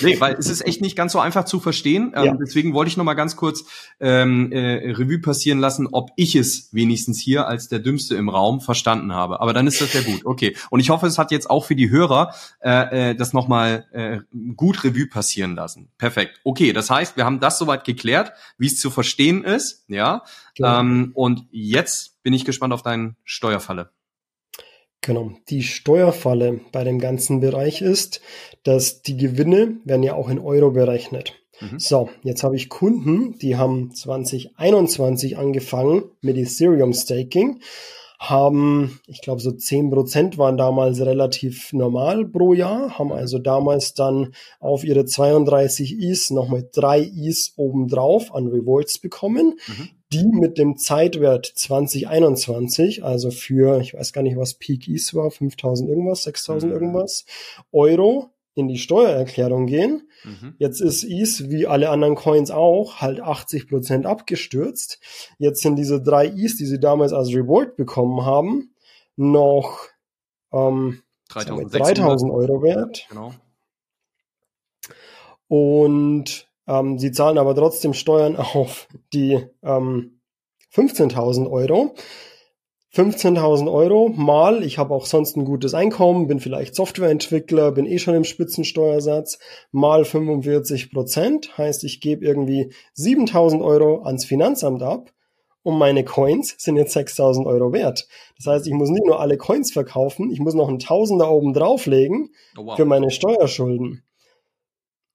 nee, weil es ist echt nicht ganz so einfach zu verstehen. Ähm, ja. Deswegen wollte ich noch mal ganz kurz ähm, äh, Revue passieren lassen, ob ich es wenigstens hier als der Dümmste im Raum verstanden habe. Aber dann ist das ja gut. Okay. Und ich hoffe, es hat jetzt auch für die Hörer äh, äh, das noch mal äh, gut Revue passieren lassen. Perfekt. Okay, das heißt, wir haben das soweit geklärt, wie es zu verstehen ist. Ja. Genau. Ähm, und jetzt bin ich gespannt auf deinen Steuerfalle. Genau. Die Steuerfalle bei dem ganzen Bereich ist, dass die Gewinne werden ja auch in Euro berechnet. Mhm. So, jetzt habe ich Kunden, die haben 2021 angefangen mit Ethereum Staking, haben, ich glaube, so 10% waren damals relativ normal pro Jahr, haben also damals dann auf ihre 32 Is nochmal drei Is obendrauf an Rewards bekommen. Mhm die mit dem Zeitwert 2021, also für, ich weiß gar nicht, was Peak East war, 5000 irgendwas, 6000 mhm. irgendwas, Euro in die Steuererklärung gehen. Mhm. Jetzt ist ETH, wie alle anderen Coins auch, halt 80 Prozent abgestürzt. Jetzt sind diese drei ETH, die sie damals als Reward bekommen haben, noch ähm, 3000 Euro wert. Genau. Und ähm, sie zahlen aber trotzdem Steuern auf die ähm, 15.000 Euro. 15.000 Euro mal, ich habe auch sonst ein gutes Einkommen, bin vielleicht Softwareentwickler, bin eh schon im Spitzensteuersatz, mal 45 Prozent, heißt ich gebe irgendwie 7.000 Euro ans Finanzamt ab und meine Coins sind jetzt 6.000 Euro wert. Das heißt, ich muss nicht nur alle Coins verkaufen, ich muss noch einen Tausender oben drauflegen oh wow. für meine Steuerschulden.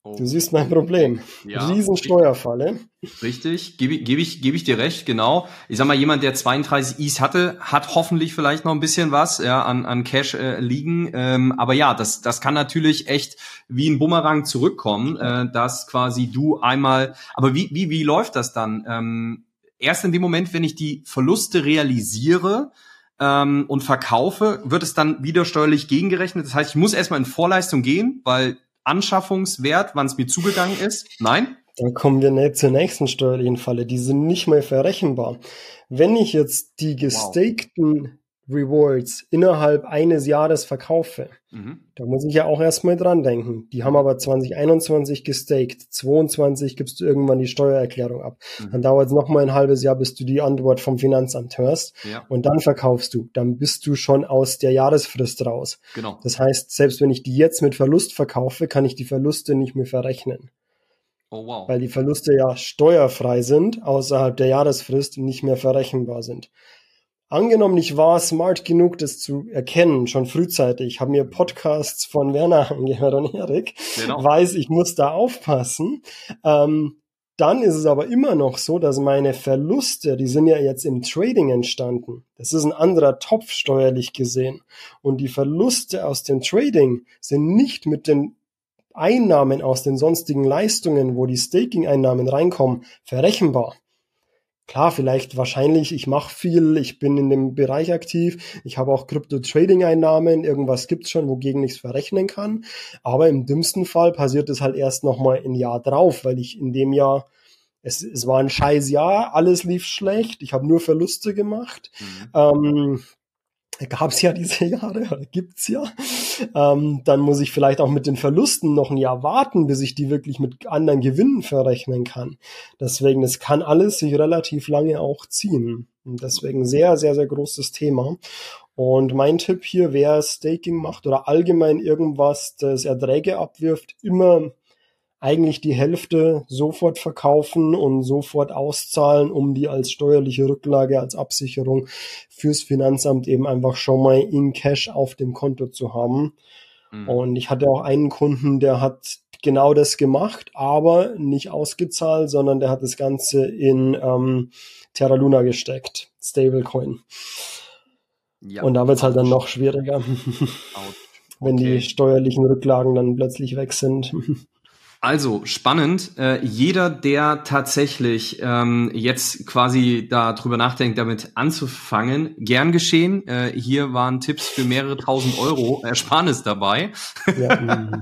Oh. Du siehst mein Problem. Ja, Riesensteuerfalle. Richtig, gebe geb ich, geb ich dir recht, genau. Ich sag mal, jemand, der 32 Is hatte, hat hoffentlich vielleicht noch ein bisschen was ja, an, an Cash äh, liegen. Ähm, aber ja, das, das kann natürlich echt wie ein Bumerang zurückkommen, äh, dass quasi du einmal. Aber wie, wie, wie läuft das dann? Ähm, erst in dem Moment, wenn ich die Verluste realisiere, ähm, und verkaufe, wird es dann wieder steuerlich gegengerechnet. Das heißt, ich muss erstmal in Vorleistung gehen, weil Anschaffungswert, wann es mir zugegangen ist? Nein? Dann kommen wir nicht zur nächsten steuerlichen Falle. Die sind nicht mehr verrechenbar. Wenn ich jetzt die gestakten wow. Rewards innerhalb eines Jahres verkaufe, mhm. da muss ich ja auch erstmal dran denken. Die haben aber 2021 gestaked, 22 gibst du irgendwann die Steuererklärung ab. Mhm. Dann dauert es nochmal ein halbes Jahr, bis du die Antwort vom Finanzamt hörst. Ja. Und dann verkaufst du. Dann bist du schon aus der Jahresfrist raus. Genau. Das heißt, selbst wenn ich die jetzt mit Verlust verkaufe, kann ich die Verluste nicht mehr verrechnen. Oh, wow. Weil die Verluste ja steuerfrei sind, außerhalb der Jahresfrist nicht mehr verrechenbar sind. Angenommen, ich war smart genug, das zu erkennen, schon frühzeitig, habe mir Podcasts von Werner angehört und Erik, genau. weiß, ich muss da aufpassen. Ähm, dann ist es aber immer noch so, dass meine Verluste, die sind ja jetzt im Trading entstanden. Das ist ein anderer Topf steuerlich gesehen. Und die Verluste aus dem Trading sind nicht mit den Einnahmen aus den sonstigen Leistungen, wo die Staking-Einnahmen reinkommen, verrechenbar. Klar, vielleicht wahrscheinlich, ich mache viel, ich bin in dem Bereich aktiv, ich habe auch Krypto-Trading-Einnahmen, irgendwas gibt's schon, wogegen ich es verrechnen kann. Aber im dümmsten Fall passiert es halt erst nochmal ein Jahr drauf, weil ich in dem Jahr, es, es war ein scheiß Jahr, alles lief schlecht, ich habe nur Verluste gemacht. Mhm. Ähm, gab es ja diese Jahre, oder gibt's ja. Ähm, dann muss ich vielleicht auch mit den Verlusten noch ein Jahr warten, bis ich die wirklich mit anderen Gewinnen verrechnen kann. Deswegen, es kann alles sich relativ lange auch ziehen. Und deswegen sehr, sehr, sehr großes Thema. Und mein Tipp hier, wer Staking macht oder allgemein irgendwas, das Erträge abwirft, immer eigentlich die Hälfte sofort verkaufen und sofort auszahlen, um die als steuerliche Rücklage, als Absicherung fürs Finanzamt eben einfach schon mal in Cash auf dem Konto zu haben. Mhm. Und ich hatte auch einen Kunden, der hat genau das gemacht, aber nicht ausgezahlt, sondern der hat das Ganze in ähm, Terra Luna gesteckt, Stablecoin. Ja, und da wird es halt dann noch schwieriger, wenn okay. die steuerlichen Rücklagen dann plötzlich weg sind. Also spannend. Äh, jeder, der tatsächlich ähm, jetzt quasi darüber nachdenkt, damit anzufangen, gern geschehen. Äh, hier waren Tipps für mehrere tausend Euro Ersparnis dabei. Ja.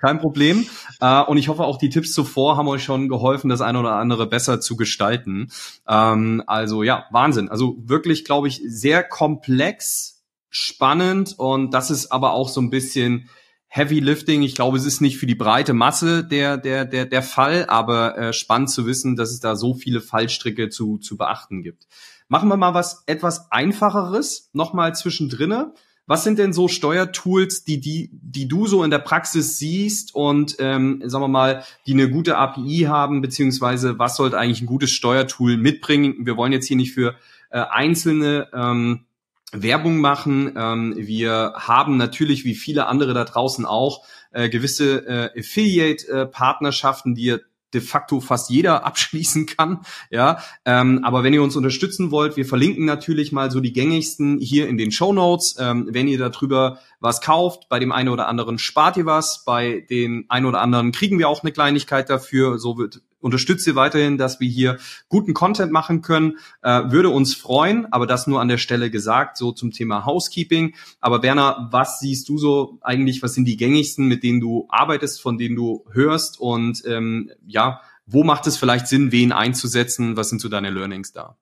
Kein Problem. Äh, und ich hoffe auch die Tipps zuvor haben euch schon geholfen, das eine oder andere besser zu gestalten. Ähm, also ja, Wahnsinn. Also wirklich, glaube ich, sehr komplex, spannend und das ist aber auch so ein bisschen Heavy Lifting. Ich glaube, es ist nicht für die breite Masse der, der, der, der Fall, aber äh, spannend zu wissen, dass es da so viele Fallstricke zu, zu beachten gibt. Machen wir mal was etwas einfacheres, nochmal zwischendrinne. Was sind denn so Steuertools, die, die, die du so in der Praxis siehst und ähm, sagen wir mal, die eine gute API haben, beziehungsweise was sollte eigentlich ein gutes Steuertool mitbringen? Wir wollen jetzt hier nicht für äh, einzelne ähm, Werbung machen. Ähm, wir haben natürlich, wie viele andere da draußen auch, äh, gewisse äh, Affiliate-Partnerschaften, die de facto fast jeder abschließen kann. Ja, ähm, aber wenn ihr uns unterstützen wollt, wir verlinken natürlich mal so die gängigsten hier in den Show Notes. Ähm, wenn ihr darüber was kauft, bei dem einen oder anderen spart ihr was, bei den einen oder anderen kriegen wir auch eine Kleinigkeit dafür. So wird unterstützt ihr weiterhin, dass wir hier guten Content machen können. Äh, würde uns freuen, aber das nur an der Stelle gesagt, so zum Thema Housekeeping. Aber Werner, was siehst du so eigentlich, was sind die gängigsten, mit denen du arbeitest, von denen du hörst und ähm, ja, wo macht es vielleicht Sinn, wen einzusetzen? Was sind so deine Learnings da?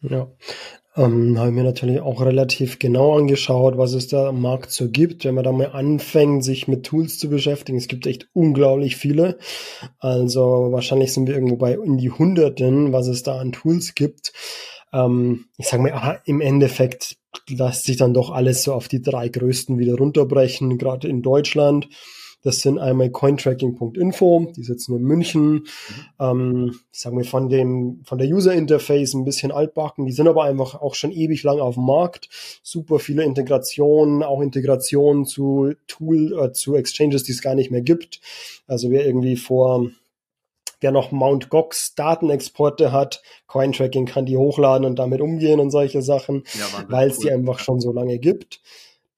Ja, ähm, habe mir natürlich auch relativ genau angeschaut, was es da am Markt so gibt. Wenn man da mal anfängt, sich mit Tools zu beschäftigen, es gibt echt unglaublich viele. Also wahrscheinlich sind wir irgendwo bei in die Hunderten, was es da an Tools gibt. Ähm, ich sage mal, im Endeffekt lässt sich dann doch alles so auf die drei größten wieder runterbrechen, gerade in Deutschland. Das sind einmal cointracking.info, die sitzen in München. Mhm. Ähm, sagen wir von dem, von der User Interface ein bisschen altbacken. Die sind aber einfach auch schon ewig lang auf dem Markt. Super viele Integrationen, auch Integrationen zu Tool, äh, zu Exchanges, die es gar nicht mehr gibt. Also wer irgendwie vor wer noch Mount Gox Datenexporte hat, Cointracking kann die hochladen und damit umgehen und solche Sachen, ja, weil es cool. die einfach schon so lange gibt.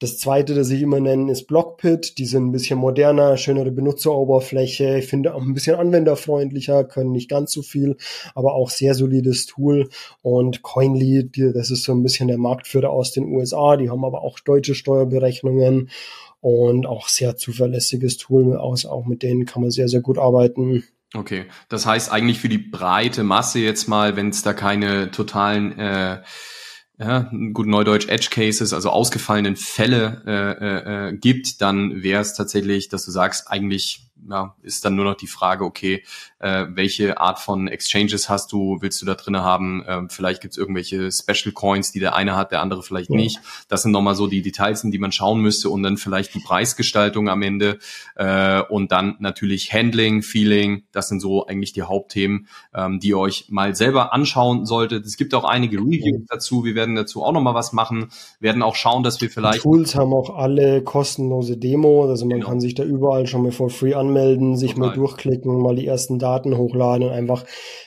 Das zweite, das ich immer nenne, ist Blockpit. Die sind ein bisschen moderner, schönere Benutzeroberfläche. Ich finde auch ein bisschen anwenderfreundlicher, können nicht ganz so viel, aber auch sehr solides Tool. Und Coinly, das ist so ein bisschen der Marktführer aus den USA. Die haben aber auch deutsche Steuerberechnungen und auch sehr zuverlässiges Tool aus. Auch mit denen kann man sehr, sehr gut arbeiten. Okay, das heißt eigentlich für die breite Masse jetzt mal, wenn es da keine totalen äh, ja, gut Neudeutsch Edge Cases, also ausgefallenen Fälle äh, äh, gibt, dann wäre es tatsächlich, dass du sagst, eigentlich ja, ist dann nur noch die Frage, okay, äh, welche Art von Exchanges hast du, willst du da drin haben? Ähm, vielleicht gibt es irgendwelche Special Coins, die der eine hat, der andere vielleicht ja. nicht. Das sind nochmal so die Details, in die man schauen müsste und dann vielleicht die Preisgestaltung am Ende äh, und dann natürlich Handling, Feeling, das sind so eigentlich die Hauptthemen, ähm, die ihr euch mal selber anschauen solltet. Es gibt auch einige Reviews dazu, wir werden dazu auch nochmal was machen, werden auch schauen, dass wir vielleicht... Die Tools haben auch alle kostenlose Demos, also man genau. kann sich da überall schon mal for free anmelden sich Total. mal durchklicken, mal die ersten Daten hochladen und einfach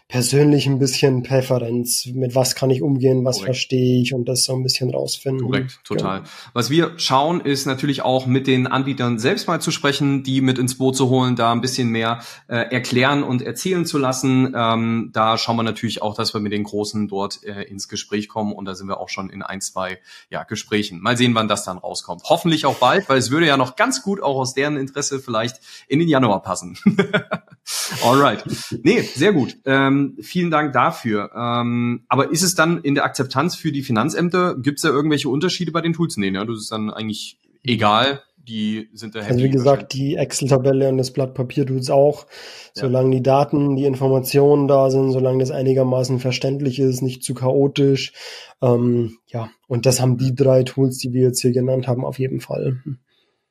persönlich ein bisschen Präferenz. Mit was kann ich umgehen, was Korrekt. verstehe ich und das so ein bisschen rausfinden. Korrekt, total. Ja. Was wir schauen, ist natürlich auch mit den Anbietern selbst mal zu sprechen, die mit ins Boot zu holen, da ein bisschen mehr äh, erklären und erzählen zu lassen. Ähm, da schauen wir natürlich auch, dass wir mit den Großen dort äh, ins Gespräch kommen und da sind wir auch schon in ein, zwei ja, Gesprächen. Mal sehen, wann das dann rauskommt. Hoffentlich auch bald, weil es würde ja noch ganz gut auch aus deren Interesse vielleicht in den Januar passen. Alright. Nee, sehr gut. Ähm, vielen Dank dafür. Ähm, aber ist es dann in der Akzeptanz für die Finanzämter, gibt es da irgendwelche Unterschiede bei den Tools? Nee, ne? Das ist dann eigentlich egal. Die sind da happy. Also wie gesagt, die Excel-Tabelle und das Blatt Papier tut es auch. Ja. Solange die Daten, die Informationen da sind, solange das einigermaßen verständlich ist, nicht zu chaotisch. Ähm, ja, und das haben die drei Tools, die wir jetzt hier genannt haben, auf jeden Fall.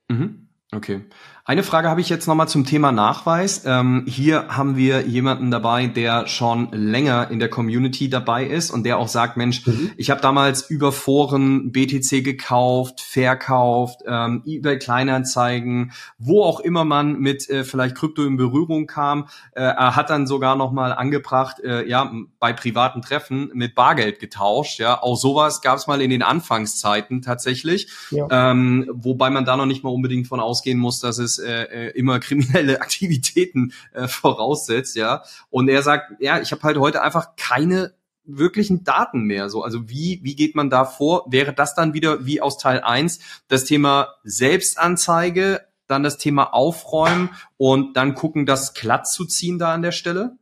Mhm. Okay. Eine Frage habe ich jetzt nochmal zum Thema Nachweis. Ähm, hier haben wir jemanden dabei, der schon länger in der Community dabei ist und der auch sagt, Mensch, mhm. ich habe damals über Foren BTC gekauft, verkauft, ähm, eBay Kleinanzeigen, wo auch immer man mit äh, vielleicht Krypto in Berührung kam. Äh, er hat dann sogar nochmal angebracht, äh, ja, bei privaten Treffen mit Bargeld getauscht. Ja, auch sowas gab es mal in den Anfangszeiten tatsächlich, ja. ähm, wobei man da noch nicht mal unbedingt von ausgehen muss, dass es äh, äh, immer kriminelle Aktivitäten äh, voraussetzt, ja. Und er sagt, ja, ich habe halt heute einfach keine wirklichen Daten mehr. So, also wie, wie geht man da vor? Wäre das dann wieder wie aus Teil 1 das Thema Selbstanzeige, dann das Thema Aufräumen und dann gucken, das glatt zu ziehen da an der Stelle?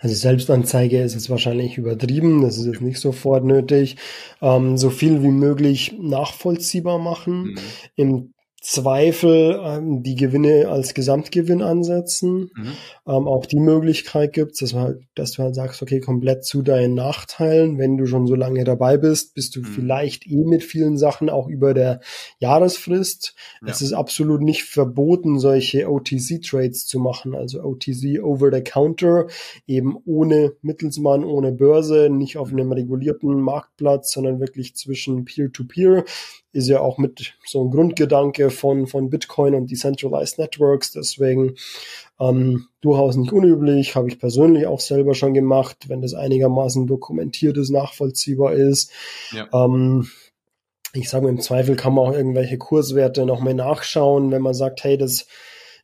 Also Selbstanzeige ist jetzt wahrscheinlich übertrieben, das ist jetzt nicht sofort nötig. Ähm, so viel wie möglich nachvollziehbar machen. Mhm. Im Zweifel ähm, die Gewinne als Gesamtgewinn ansetzen. Mhm. Ähm, auch die Möglichkeit gibt dass, halt, dass du halt sagst, okay, komplett zu deinen Nachteilen, wenn du schon so lange dabei bist, bist du mhm. vielleicht eh mit vielen Sachen auch über der Jahresfrist. Ja. Es ist absolut nicht verboten, solche OTC-Trades zu machen, also OTC over the counter, eben ohne Mittelsmann, ohne Börse, nicht auf einem regulierten Marktplatz, sondern wirklich zwischen Peer-to-Peer. -Peer ist ja auch mit so ein Grundgedanke von, von Bitcoin und Decentralized Networks. Deswegen ähm, durchaus nicht unüblich, habe ich persönlich auch selber schon gemacht, wenn das einigermaßen dokumentiert ist, nachvollziehbar ist. Ja. Ähm, ich sage im Zweifel kann man auch irgendwelche Kurswerte nochmal nachschauen, wenn man sagt, hey, das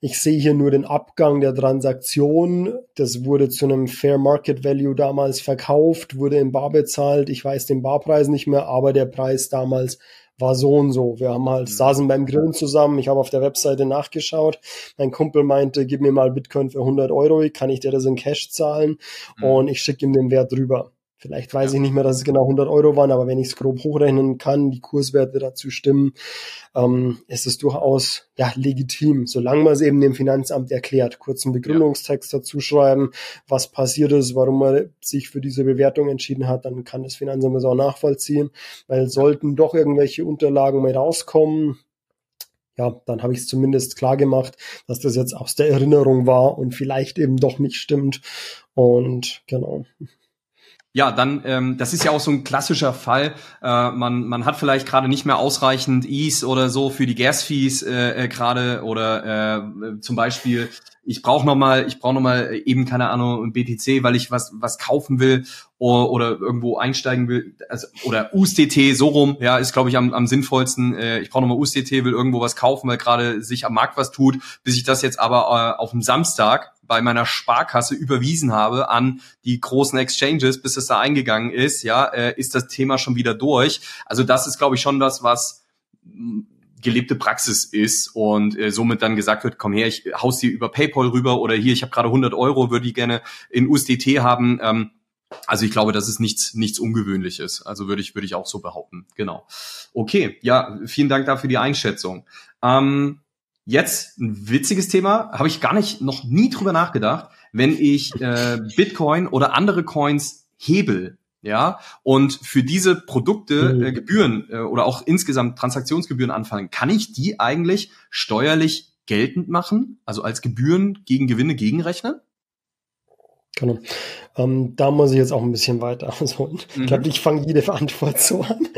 ich sehe hier nur den Abgang der Transaktion. Das wurde zu einem Fair Market Value damals verkauft, wurde in Bar bezahlt. Ich weiß den Barpreis nicht mehr, aber der Preis damals war so und so. Wir haben halt, mhm. saßen beim Grillen zusammen, ich habe auf der Webseite nachgeschaut. Mein Kumpel meinte, gib mir mal Bitcoin für 100 Euro, kann ich dir das in Cash zahlen? Mhm. Und ich schicke ihm den Wert rüber. Vielleicht weiß ich nicht mehr, dass es genau 100 Euro waren, aber wenn ich es grob hochrechnen kann, die Kurswerte dazu stimmen, ähm, ist es durchaus ja legitim, solange man es eben dem Finanzamt erklärt. Kurzen Begründungstext ja. dazu schreiben, was passiert ist, warum man sich für diese Bewertung entschieden hat, dann kann das Finanzamt das auch nachvollziehen, weil sollten doch irgendwelche Unterlagen mal rauskommen, ja, dann habe ich es zumindest klar gemacht, dass das jetzt aus der Erinnerung war und vielleicht eben doch nicht stimmt. Und genau. Ja, dann, ähm, das ist ja auch so ein klassischer Fall. Äh, man, man hat vielleicht gerade nicht mehr ausreichend Ease oder so für die Gas-Fees äh, äh, gerade oder äh, zum Beispiel ich brauche noch mal, ich brauche noch mal eben keine Ahnung BTC, weil ich was was kaufen will oder, oder irgendwo einsteigen will, also, oder USDT so rum, ja, ist glaube ich am, am sinnvollsten. Äh, ich brauche noch mal USDT, will irgendwo was kaufen, weil gerade sich am Markt was tut, bis ich das jetzt aber äh, auf dem Samstag bei meiner Sparkasse überwiesen habe an die großen Exchanges, bis es da eingegangen ist, ja, äh, ist das Thema schon wieder durch. Also das ist glaube ich schon das, was gelebte Praxis ist und äh, somit dann gesagt wird, komm her, ich haus dir über PayPal rüber oder hier, ich habe gerade 100 Euro, würde ich gerne in USDT haben. Ähm, also ich glaube, das ist nichts, nichts Ungewöhnliches. Also würde ich, würde ich auch so behaupten. Genau. Okay, ja, vielen Dank dafür die Einschätzung. Ähm, jetzt ein witziges Thema, habe ich gar nicht, noch nie drüber nachgedacht. Wenn ich äh, Bitcoin oder andere Coins hebel, ja, und für diese Produkte mhm. äh, Gebühren äh, oder auch insgesamt Transaktionsgebühren anfallen, kann ich die eigentlich steuerlich geltend machen, also als Gebühren gegen Gewinne gegenrechnen? Genau. Ähm, da muss ich jetzt auch ein bisschen weiter ausholen. Mhm. Ich glaube, ich fange jede Antwort so an.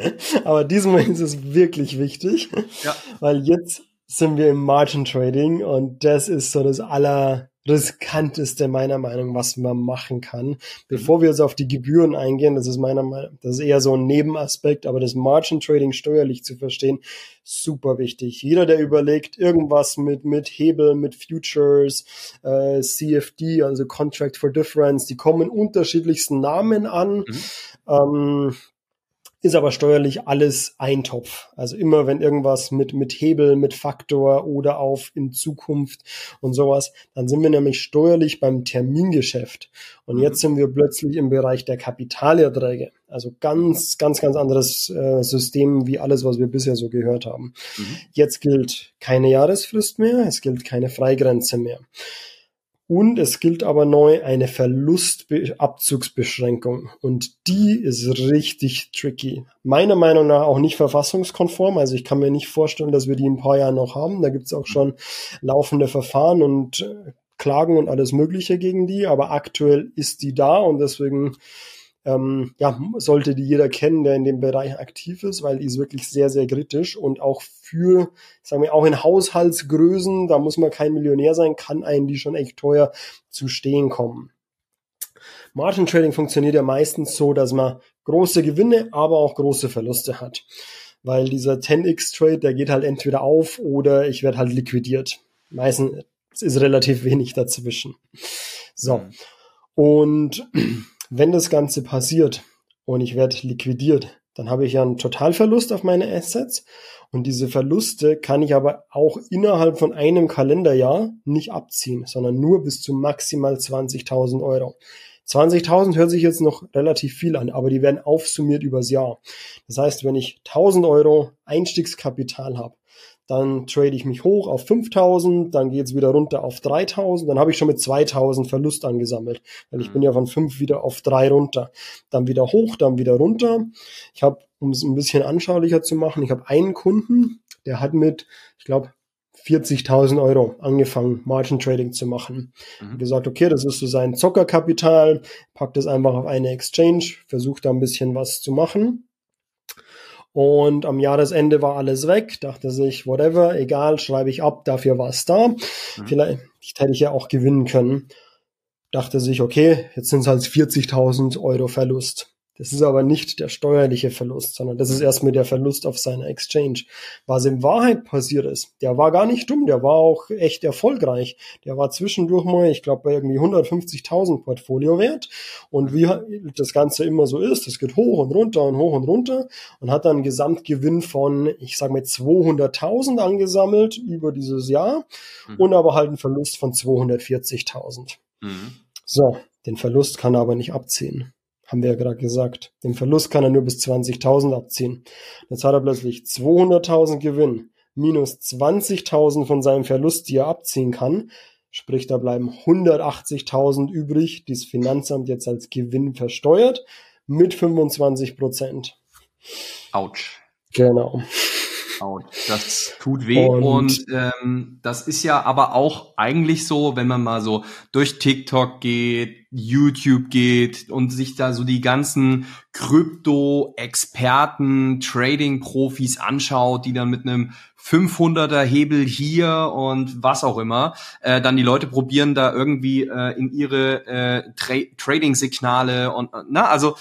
Aber diesmal ist es wirklich wichtig, ja. weil jetzt sind wir im Margin Trading und das ist so das aller riskanteste meiner Meinung, was man machen kann. Bevor wir jetzt auf die Gebühren eingehen, das ist meiner Meinung, das ist eher so ein Nebenaspekt, aber das Margin Trading steuerlich zu verstehen, super wichtig. Jeder, der überlegt, irgendwas mit, mit Hebel, mit Futures, äh, CFD, also Contract for Difference, die kommen unterschiedlichsten Namen an. Mhm. Ähm, ist aber steuerlich alles ein Topf. Also immer wenn irgendwas mit, mit Hebel, mit Faktor oder auf in Zukunft und sowas, dann sind wir nämlich steuerlich beim Termingeschäft. Und mhm. jetzt sind wir plötzlich im Bereich der Kapitalerträge. Also ganz, ganz, ganz anderes äh, System wie alles, was wir bisher so gehört haben. Mhm. Jetzt gilt keine Jahresfrist mehr, es gilt keine Freigrenze mehr. Und es gilt aber neu eine Verlustabzugsbeschränkung. Und die ist richtig tricky. Meiner Meinung nach auch nicht verfassungskonform. Also ich kann mir nicht vorstellen, dass wir die in ein paar Jahren noch haben. Da gibt es auch schon laufende Verfahren und äh, Klagen und alles Mögliche gegen die. Aber aktuell ist die da und deswegen ähm, ja, sollte die jeder kennen, der in dem Bereich aktiv ist, weil die ist wirklich sehr, sehr kritisch und auch für, sagen wir, auch in Haushaltsgrößen, da muss man kein Millionär sein, kann einen die schon echt teuer zu stehen kommen. Margin Trading funktioniert ja meistens so, dass man große Gewinne, aber auch große Verluste hat. Weil dieser 10x Trade, der geht halt entweder auf oder ich werde halt liquidiert. Meistens ist relativ wenig dazwischen. So. Mhm. Und wenn das Ganze passiert und ich werde liquidiert, dann habe ich ja einen Totalverlust auf meine Assets und diese Verluste kann ich aber auch innerhalb von einem Kalenderjahr nicht abziehen, sondern nur bis zu maximal 20.000 Euro. 20.000 hört sich jetzt noch relativ viel an, aber die werden aufsummiert übers Jahr. Das heißt, wenn ich 1.000 Euro Einstiegskapital habe, dann trade ich mich hoch auf 5000, dann geht es wieder runter auf 3000, dann habe ich schon mit 2000 Verlust angesammelt, weil ich bin ja von 5 wieder auf 3 runter. Dann wieder hoch, dann wieder runter. Ich habe, um es ein bisschen anschaulicher zu machen, ich habe einen Kunden, der hat mit, ich glaube, 40.000 Euro angefangen, Margin Trading zu machen. Mhm. Gesagt, okay, das ist so sein Zockerkapital, packt das einfach auf eine Exchange, versucht da ein bisschen was zu machen. Und am Jahresende war alles weg, dachte sich, whatever, egal, schreibe ich ab, dafür war es da. Mhm. Vielleicht hätte ich ja auch gewinnen können. Dachte sich, okay, jetzt sind es halt 40.000 Euro Verlust. Das ist aber nicht der steuerliche Verlust, sondern das ist erstmal der Verlust auf seiner Exchange. Was in Wahrheit passiert ist, der war gar nicht dumm, der war auch echt erfolgreich. Der war zwischendurch mal, ich glaube, bei irgendwie 150.000 Portfolio wert. Und wie das Ganze immer so ist, es geht hoch und runter und hoch und runter und hat dann einen Gesamtgewinn von, ich sage mal, 200.000 angesammelt über dieses Jahr mhm. und aber halt einen Verlust von 240.000. Mhm. So, den Verlust kann er aber nicht abziehen haben wir ja gerade gesagt. Den Verlust kann er nur bis 20.000 abziehen. Jetzt hat er plötzlich 200.000 Gewinn minus 20.000 von seinem Verlust, die er abziehen kann. Sprich, da bleiben 180.000 übrig, die das Finanzamt jetzt als Gewinn versteuert mit 25 Prozent. Autsch. Genau. Das tut weh und, und ähm, das ist ja aber auch eigentlich so, wenn man mal so durch TikTok geht, YouTube geht und sich da so die ganzen Krypto-Experten, Trading-Profis anschaut, die dann mit einem 500er Hebel hier und was auch immer, äh, dann die Leute probieren da irgendwie äh, in ihre äh, Tra Trading-Signale und äh, na also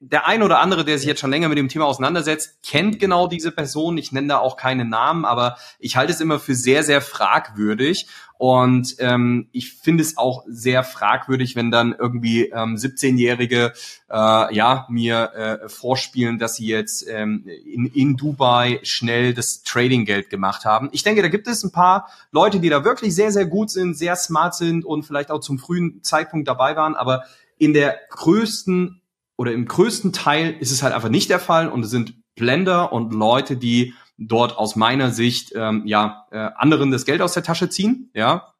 der ein oder andere, der sich jetzt schon länger mit dem Thema auseinandersetzt, kennt genau diese Person. Ich nenne da auch keine Namen, aber ich halte es immer für sehr sehr fragwürdig und ähm, ich finde es auch sehr fragwürdig, wenn dann irgendwie ähm, 17-Jährige äh, ja mir äh, vorspielen, dass sie jetzt ähm, in, in Dubai schnell das Trading-Geld gemacht haben. Ich denke, da gibt es ein paar Leute, die da wirklich sehr, sehr gut sind, sehr smart sind und vielleicht auch zum frühen Zeitpunkt dabei waren, aber in der größten oder im größten Teil ist es halt einfach nicht der Fall und es sind Blender und Leute, die dort aus meiner Sicht ähm, ja äh, anderen das Geld aus der Tasche ziehen, ja.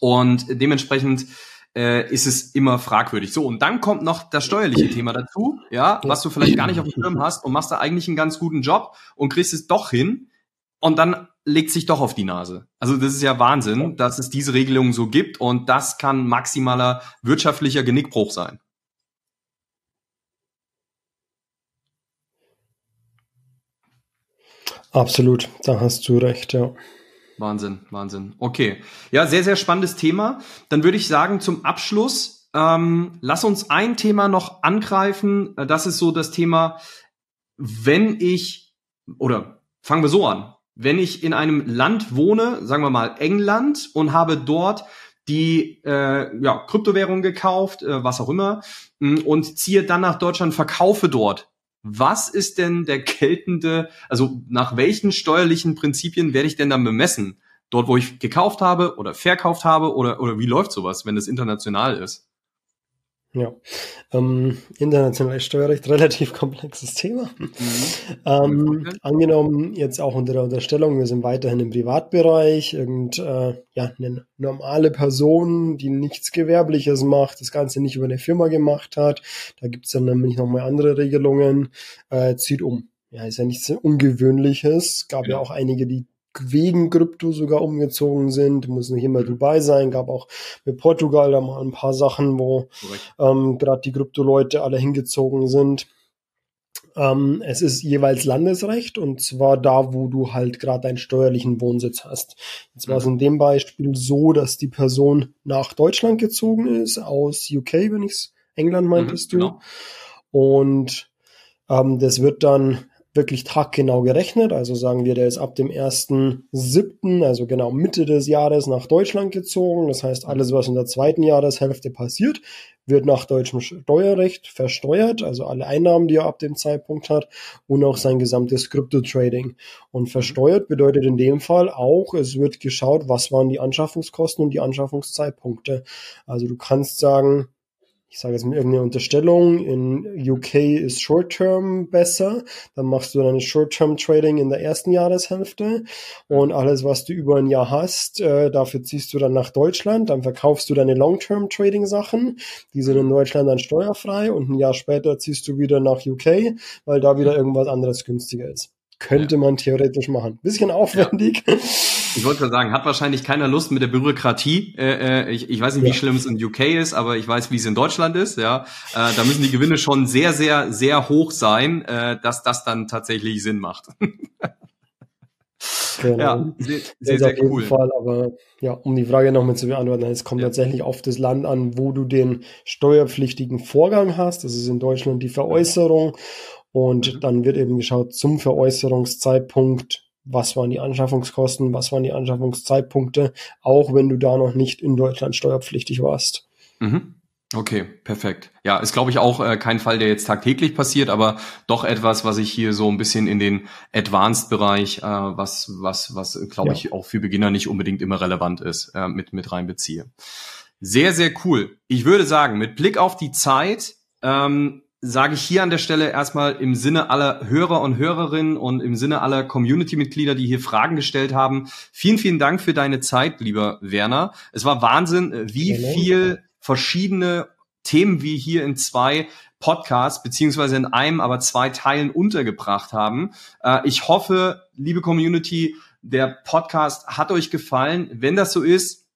Und dementsprechend äh, ist es immer fragwürdig. So, und dann kommt noch das steuerliche Thema dazu, ja, was du vielleicht gar nicht auf dem Schirm hast und machst da eigentlich einen ganz guten Job und kriegst es doch hin und dann legt sich doch auf die Nase. Also das ist ja Wahnsinn, dass es diese Regelung so gibt und das kann maximaler wirtschaftlicher Genickbruch sein. Absolut, da hast du recht, ja. Wahnsinn, Wahnsinn. Okay. Ja, sehr, sehr spannendes Thema. Dann würde ich sagen, zum Abschluss, ähm, lass uns ein Thema noch angreifen. Das ist so das Thema, wenn ich, oder fangen wir so an, wenn ich in einem Land wohne, sagen wir mal England, und habe dort die äh, ja, Kryptowährung gekauft, äh, was auch immer, mm, und ziehe dann nach Deutschland, verkaufe dort. Was ist denn der geltende, also nach welchen steuerlichen Prinzipien werde ich denn dann bemessen? Dort, wo ich gekauft habe oder verkauft habe oder, oder wie läuft sowas, wenn es international ist? Ja, ähm, internationales Steuerrecht, relativ komplexes Thema. Mhm. Ähm, angenommen, jetzt auch unter der Unterstellung, wir sind weiterhin im Privatbereich, irgend, äh, ja, eine normale Person, die nichts Gewerbliches macht, das Ganze nicht über eine Firma gemacht hat, da gibt's dann nämlich nochmal andere Regelungen, äh, zieht um. Ja, ist ja nichts Ungewöhnliches. Gab ja. ja auch einige, die wegen Krypto sogar umgezogen sind. Muss nicht immer Dubai sein, gab auch mit Portugal da mal ein paar Sachen, wo ähm, gerade die Krypto-Leute alle hingezogen sind. Ähm, es ist jeweils Landesrecht und zwar da, wo du halt gerade deinen steuerlichen Wohnsitz hast. Jetzt war es in dem Beispiel so, dass die Person nach Deutschland gezogen ist, aus UK, wenn ich's England meintest mhm, du. Genau. Und ähm, das wird dann wirklich taggenau gerechnet. Also sagen wir, der ist ab dem 1.7., also genau Mitte des Jahres nach Deutschland gezogen. Das heißt, alles, was in der zweiten Jahreshälfte passiert, wird nach deutschem Steuerrecht versteuert, also alle Einnahmen, die er ab dem Zeitpunkt hat und auch sein gesamtes Krypto-Trading. Und versteuert bedeutet in dem Fall auch, es wird geschaut, was waren die Anschaffungskosten und die Anschaffungszeitpunkte. Also du kannst sagen, ich sage jetzt mit irgendeiner Unterstellung, in UK ist Short-Term besser, dann machst du deine Short-Term-Trading in der ersten Jahreshälfte. Und alles, was du über ein Jahr hast, äh, dafür ziehst du dann nach Deutschland, dann verkaufst du deine Long-Term-Trading-Sachen, die sind in Deutschland dann steuerfrei. Und ein Jahr später ziehst du wieder nach UK, weil da wieder irgendwas anderes günstiger ist. Könnte ja. man theoretisch machen. Bisschen aufwendig. Ja. Ich wollte sagen, hat wahrscheinlich keiner Lust mit der Bürokratie. Äh, äh, ich, ich weiß nicht, wie schlimm es in UK ist, aber ich weiß, wie es in Deutschland ist. Ja, äh, da müssen die Gewinne schon sehr, sehr, sehr hoch sein, äh, dass das dann tatsächlich Sinn macht. Genau. Ja, sehr, sehr, sehr cool. Fall, aber ja, um die Frage nochmal zu beantworten, es kommt ja. tatsächlich auf das Land an, wo du den steuerpflichtigen Vorgang hast. Das ist in Deutschland die Veräußerung. Und mhm. dann wird eben geschaut zum Veräußerungszeitpunkt, was waren die Anschaffungskosten, was waren die Anschaffungszeitpunkte, auch wenn du da noch nicht in Deutschland steuerpflichtig warst. Mhm. Okay, perfekt. Ja, ist glaube ich auch äh, kein Fall, der jetzt tagtäglich passiert, aber doch etwas, was ich hier so ein bisschen in den Advanced-Bereich, äh, was, was, was glaube ja. ich auch für Beginner nicht unbedingt immer relevant ist, äh, mit, mit reinbeziehe. Sehr, sehr cool. Ich würde sagen, mit Blick auf die Zeit, ähm, sage ich hier an der Stelle erstmal im Sinne aller Hörer und Hörerinnen und im Sinne aller Community-Mitglieder, die hier Fragen gestellt haben, vielen, vielen Dank für deine Zeit, lieber Werner. Es war Wahnsinn, äh, wie viel verschiedene Themen wir hier in zwei Podcasts, beziehungsweise in einem, aber zwei Teilen untergebracht haben. Äh, ich hoffe, liebe Community, der Podcast hat euch gefallen. Wenn das so ist,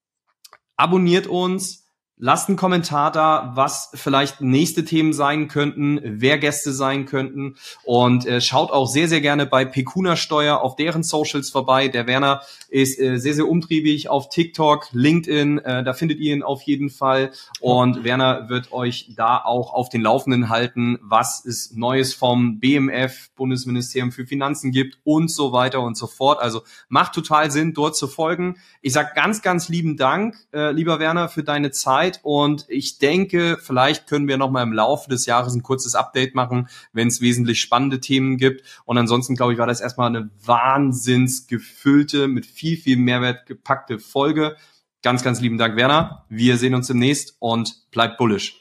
abonniert uns, Lasst einen Kommentar da, was vielleicht nächste Themen sein könnten, wer Gäste sein könnten. Und äh, schaut auch sehr, sehr gerne bei Pekuna Steuer auf deren Socials vorbei. Der Werner ist äh, sehr, sehr umtriebig auf TikTok, LinkedIn, äh, da findet ihr ihn auf jeden Fall. Und Werner wird euch da auch auf den Laufenden halten, was es Neues vom BMF, Bundesministerium für Finanzen gibt und so weiter und so fort. Also macht total Sinn, dort zu folgen. Ich sag ganz, ganz lieben Dank, äh, lieber Werner, für deine Zeit. Zeit und ich denke, vielleicht können wir noch mal im Laufe des Jahres ein kurzes Update machen, wenn es wesentlich spannende Themen gibt. Und ansonsten glaube ich, war das erstmal eine wahnsinns gefüllte, mit viel, viel Mehrwert gepackte Folge. Ganz, ganz lieben Dank, Werner. Wir sehen uns demnächst und bleibt bullish.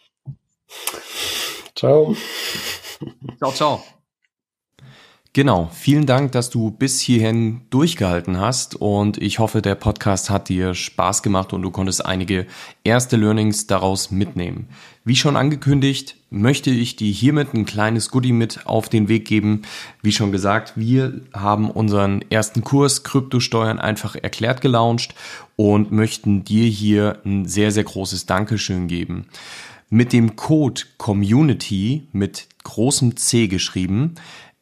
Ciao. Ciao, ciao. Genau, vielen Dank, dass du bis hierhin durchgehalten hast und ich hoffe, der Podcast hat dir Spaß gemacht und du konntest einige erste Learnings daraus mitnehmen. Wie schon angekündigt, möchte ich dir hiermit ein kleines Goodie mit auf den Weg geben. Wie schon gesagt, wir haben unseren ersten Kurs Kryptosteuern einfach erklärt gelauncht und möchten dir hier ein sehr, sehr großes Dankeschön geben. Mit dem Code Community mit großem C geschrieben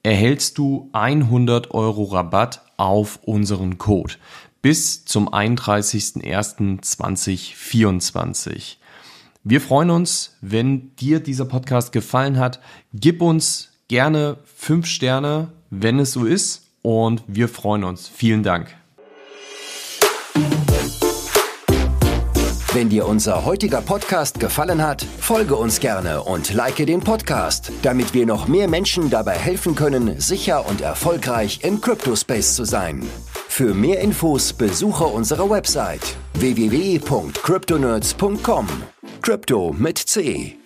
erhältst du 100 Euro Rabatt auf unseren Code. bis zum 31.01.2024. Wir freuen uns, wenn dir dieser Podcast gefallen hat. Gib uns gerne fünf Sterne, wenn es so ist. Und wir freuen uns. Vielen Dank. Wenn dir unser heutiger Podcast gefallen hat, folge uns gerne und like den Podcast, damit wir noch mehr Menschen dabei helfen können, sicher und erfolgreich im Cryptospace zu sein. Für mehr Infos besuche unsere Website www.cryptonerds.com. Crypto mit C.